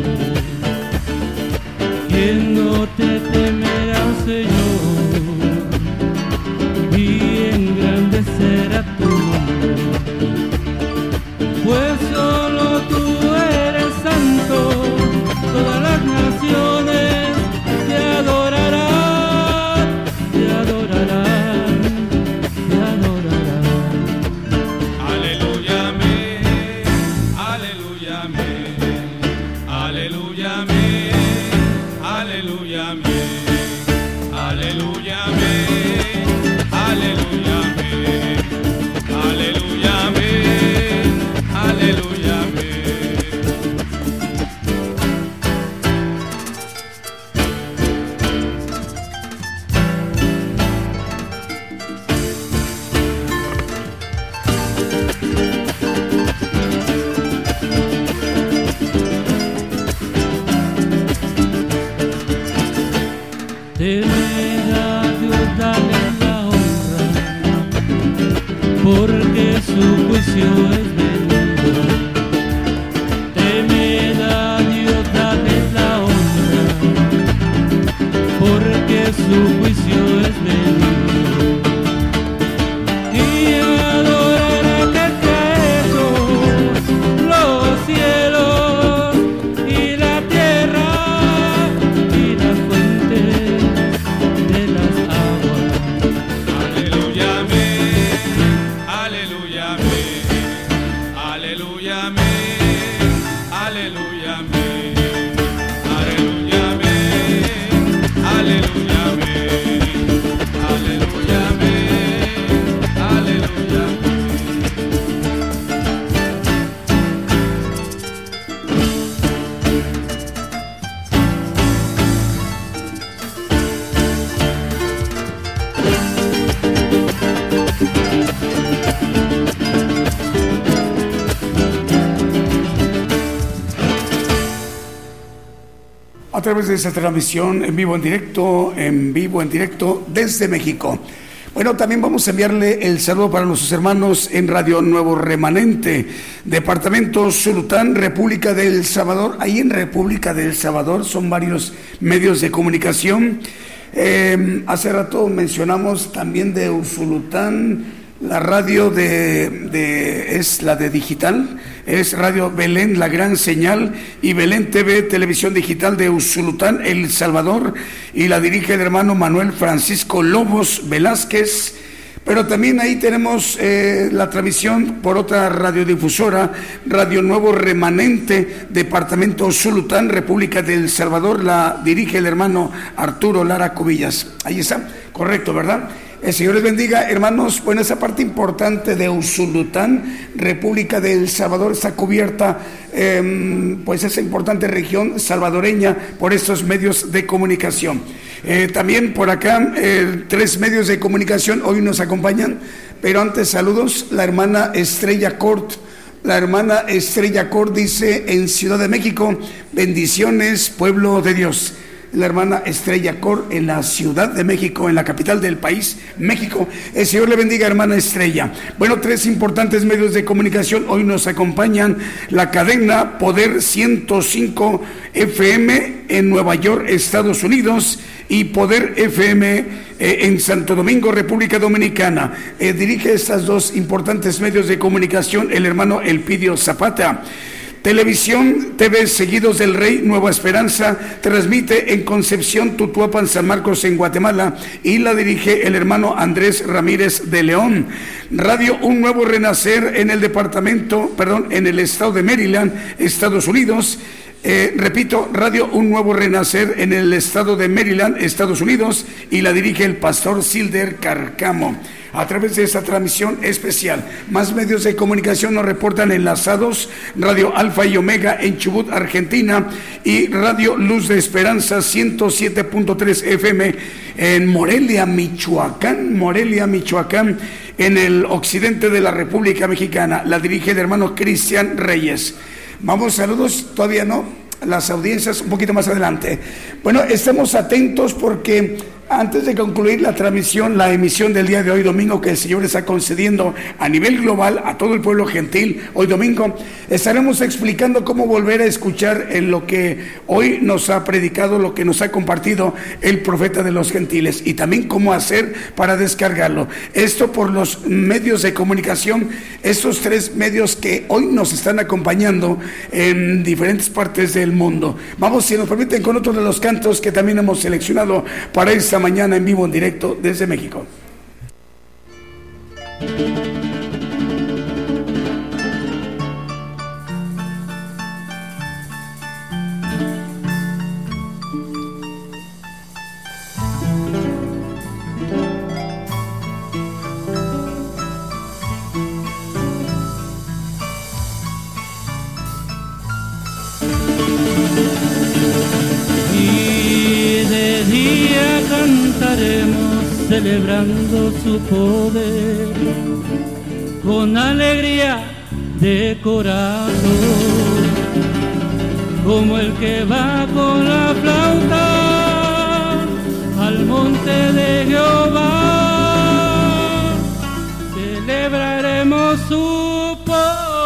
Través de esta transmisión en vivo, en directo, en vivo, en directo desde México. Bueno, también vamos a enviarle el saludo para nuestros hermanos en Radio Nuevo Remanente, Departamento Surután, República del Salvador. Ahí en República del Salvador son varios medios de comunicación. Eh, hace rato mencionamos también de Usulután, la radio de, de- es la de digital, es Radio Belén, la gran señal, y Belén TV, televisión digital de Usulután, El Salvador, y la dirige el hermano Manuel Francisco Lobos Velázquez. Pero también ahí tenemos eh, la transmisión por otra radiodifusora, Radio Nuevo Remanente, Departamento Zulután, República del Salvador, la dirige el hermano Arturo Lara Cubillas. Ahí está, correcto, ¿verdad? El Señor les bendiga, hermanos. Bueno, esa parte importante de Usulután, República del Salvador, está cubierta, eh, pues esa importante región salvadoreña por estos medios de comunicación. Eh, también por acá, eh, tres medios de comunicación hoy nos acompañan, pero antes saludos, la hermana Estrella Cort. La hermana Estrella Cort dice en Ciudad de México, bendiciones, pueblo de Dios la hermana Estrella Cor en la Ciudad de México, en la capital del país, México. El Señor le bendiga, hermana Estrella. Bueno, tres importantes medios de comunicación hoy nos acompañan. La cadena Poder 105 FM en Nueva York, Estados Unidos, y Poder FM eh, en Santo Domingo, República Dominicana. Eh, dirige estas dos importantes medios de comunicación el hermano Elpidio Zapata. Televisión TV Seguidos del Rey Nueva Esperanza transmite en Concepción, Tutuapan, San Marcos en Guatemala y la dirige el hermano Andrés Ramírez de León. Radio Un Nuevo Renacer en el departamento, perdón, en el estado de Maryland, Estados Unidos. Eh, repito, Radio Un Nuevo Renacer en el estado de Maryland, Estados Unidos, y la dirige el pastor Silder Carcamo. A través de esta transmisión especial, más medios de comunicación nos reportan enlazados, Radio Alfa y Omega en Chubut, Argentina, y Radio Luz de Esperanza 107.3 FM en Morelia, Michoacán, Morelia, Michoacán, en el occidente de la República Mexicana. La dirige el hermano Cristian Reyes. Vamos, saludos, todavía no, las audiencias un poquito más adelante. Bueno, estemos atentos porque antes de concluir la transmisión, la emisión del día de hoy domingo que el Señor está concediendo a nivel global a todo el pueblo gentil, hoy domingo, estaremos explicando cómo volver a escuchar en lo que hoy nos ha predicado, lo que nos ha compartido el profeta de los gentiles y también cómo hacer para descargarlo. Esto por los medios de comunicación, estos tres medios que hoy nos están acompañando en diferentes partes del mundo. Vamos, si nos permiten, con otro de los cantos que también hemos seleccionado para esta mañana en vivo, en directo desde México. Celebrando su poder con alegría de corazón, como el que va con la flauta al monte de Jehová. Celebraremos su poder.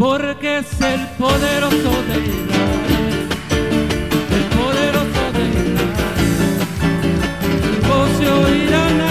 porque es el poderoso de Israel, se oirá,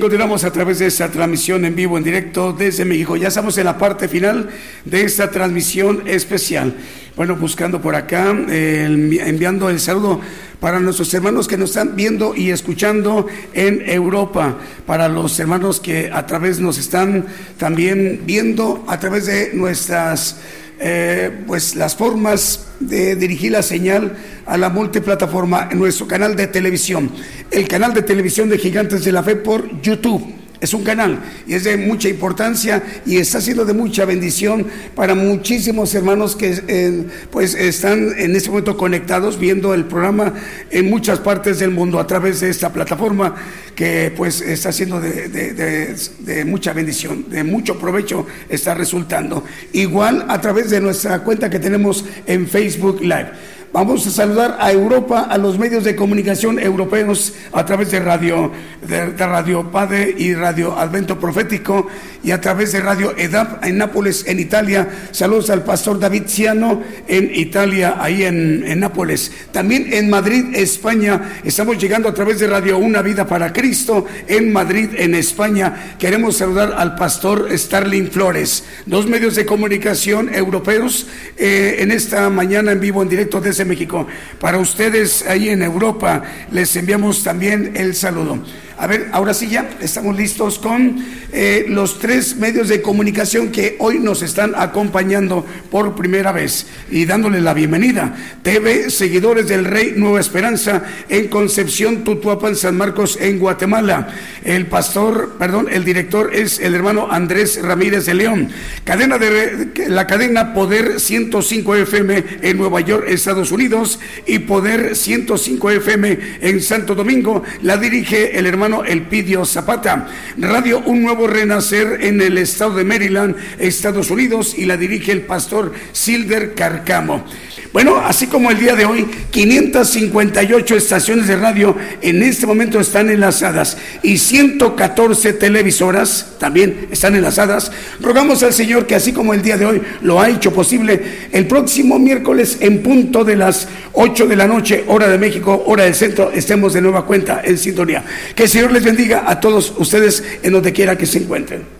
Continuamos a través de esta transmisión en vivo, en directo desde México. Ya estamos en la parte final de esta transmisión especial. Bueno, buscando por acá, eh, enviando el saludo para nuestros hermanos que nos están viendo y escuchando en Europa, para los hermanos que a través nos están también viendo a través de nuestras eh, pues las formas de dirigir la señal a la multiplataforma en nuestro canal de televisión, el canal de televisión de Gigantes de la Fe por YouTube. Es un canal y es de mucha importancia y está siendo de mucha bendición para muchísimos hermanos que eh, pues están en este momento conectados viendo el programa en muchas partes del mundo a través de esta plataforma que pues está siendo de, de- de- de mucha bendición, de mucho provecho está resultando. Igual a través de nuestra cuenta que tenemos en Facebook Live. Vamos a saludar a Europa, a los medios de comunicación europeos a través de Radio, de, Radio Padre y Radio Advento Profético y a través de Radio EDAP en Nápoles, en Italia. Saludos al pastor David Ciano en Italia, ahí en, en Nápoles. También en Madrid, España. Estamos llegando a través de Radio Una Vida para Cristo en Madrid, en España. Queremos saludar al pastor Starling Flores. Dos medios de comunicación europeos eh, en esta mañana en vivo, en directo desde México. Para ustedes ahí en Europa les enviamos también el saludo. A ver, ahora sí ya estamos listos con eh, los tres medios de comunicación que hoy nos están acompañando por primera vez y dándole la bienvenida. TV Seguidores del Rey Nueva Esperanza en Concepción, Tutuapan, San Marcos, en Guatemala. El pastor, perdón, el director es el hermano Andrés Ramírez de León. Cadena de la cadena Poder 105 FM en Nueva York, Estados Unidos y Poder 105 FM en Santo Domingo la dirige el hermano Elpidio Zapata. Radio Un Nuevo Renacer en el estado de Maryland, Estados Unidos y la dirige el pastor Silver Carcamo. Bueno, así como el día de hoy, 558 estaciones de radio en este momento están enlazadas y 114 televisoras también están enlazadas. Rogamos al Señor que así como el día de hoy lo ha hecho posible, el próximo miércoles en punto de las 8 de la noche, hora de México, hora del centro, estemos de nueva cuenta en sintonía. Que el Señor les bendiga a todos ustedes en donde quiera que se encuentren.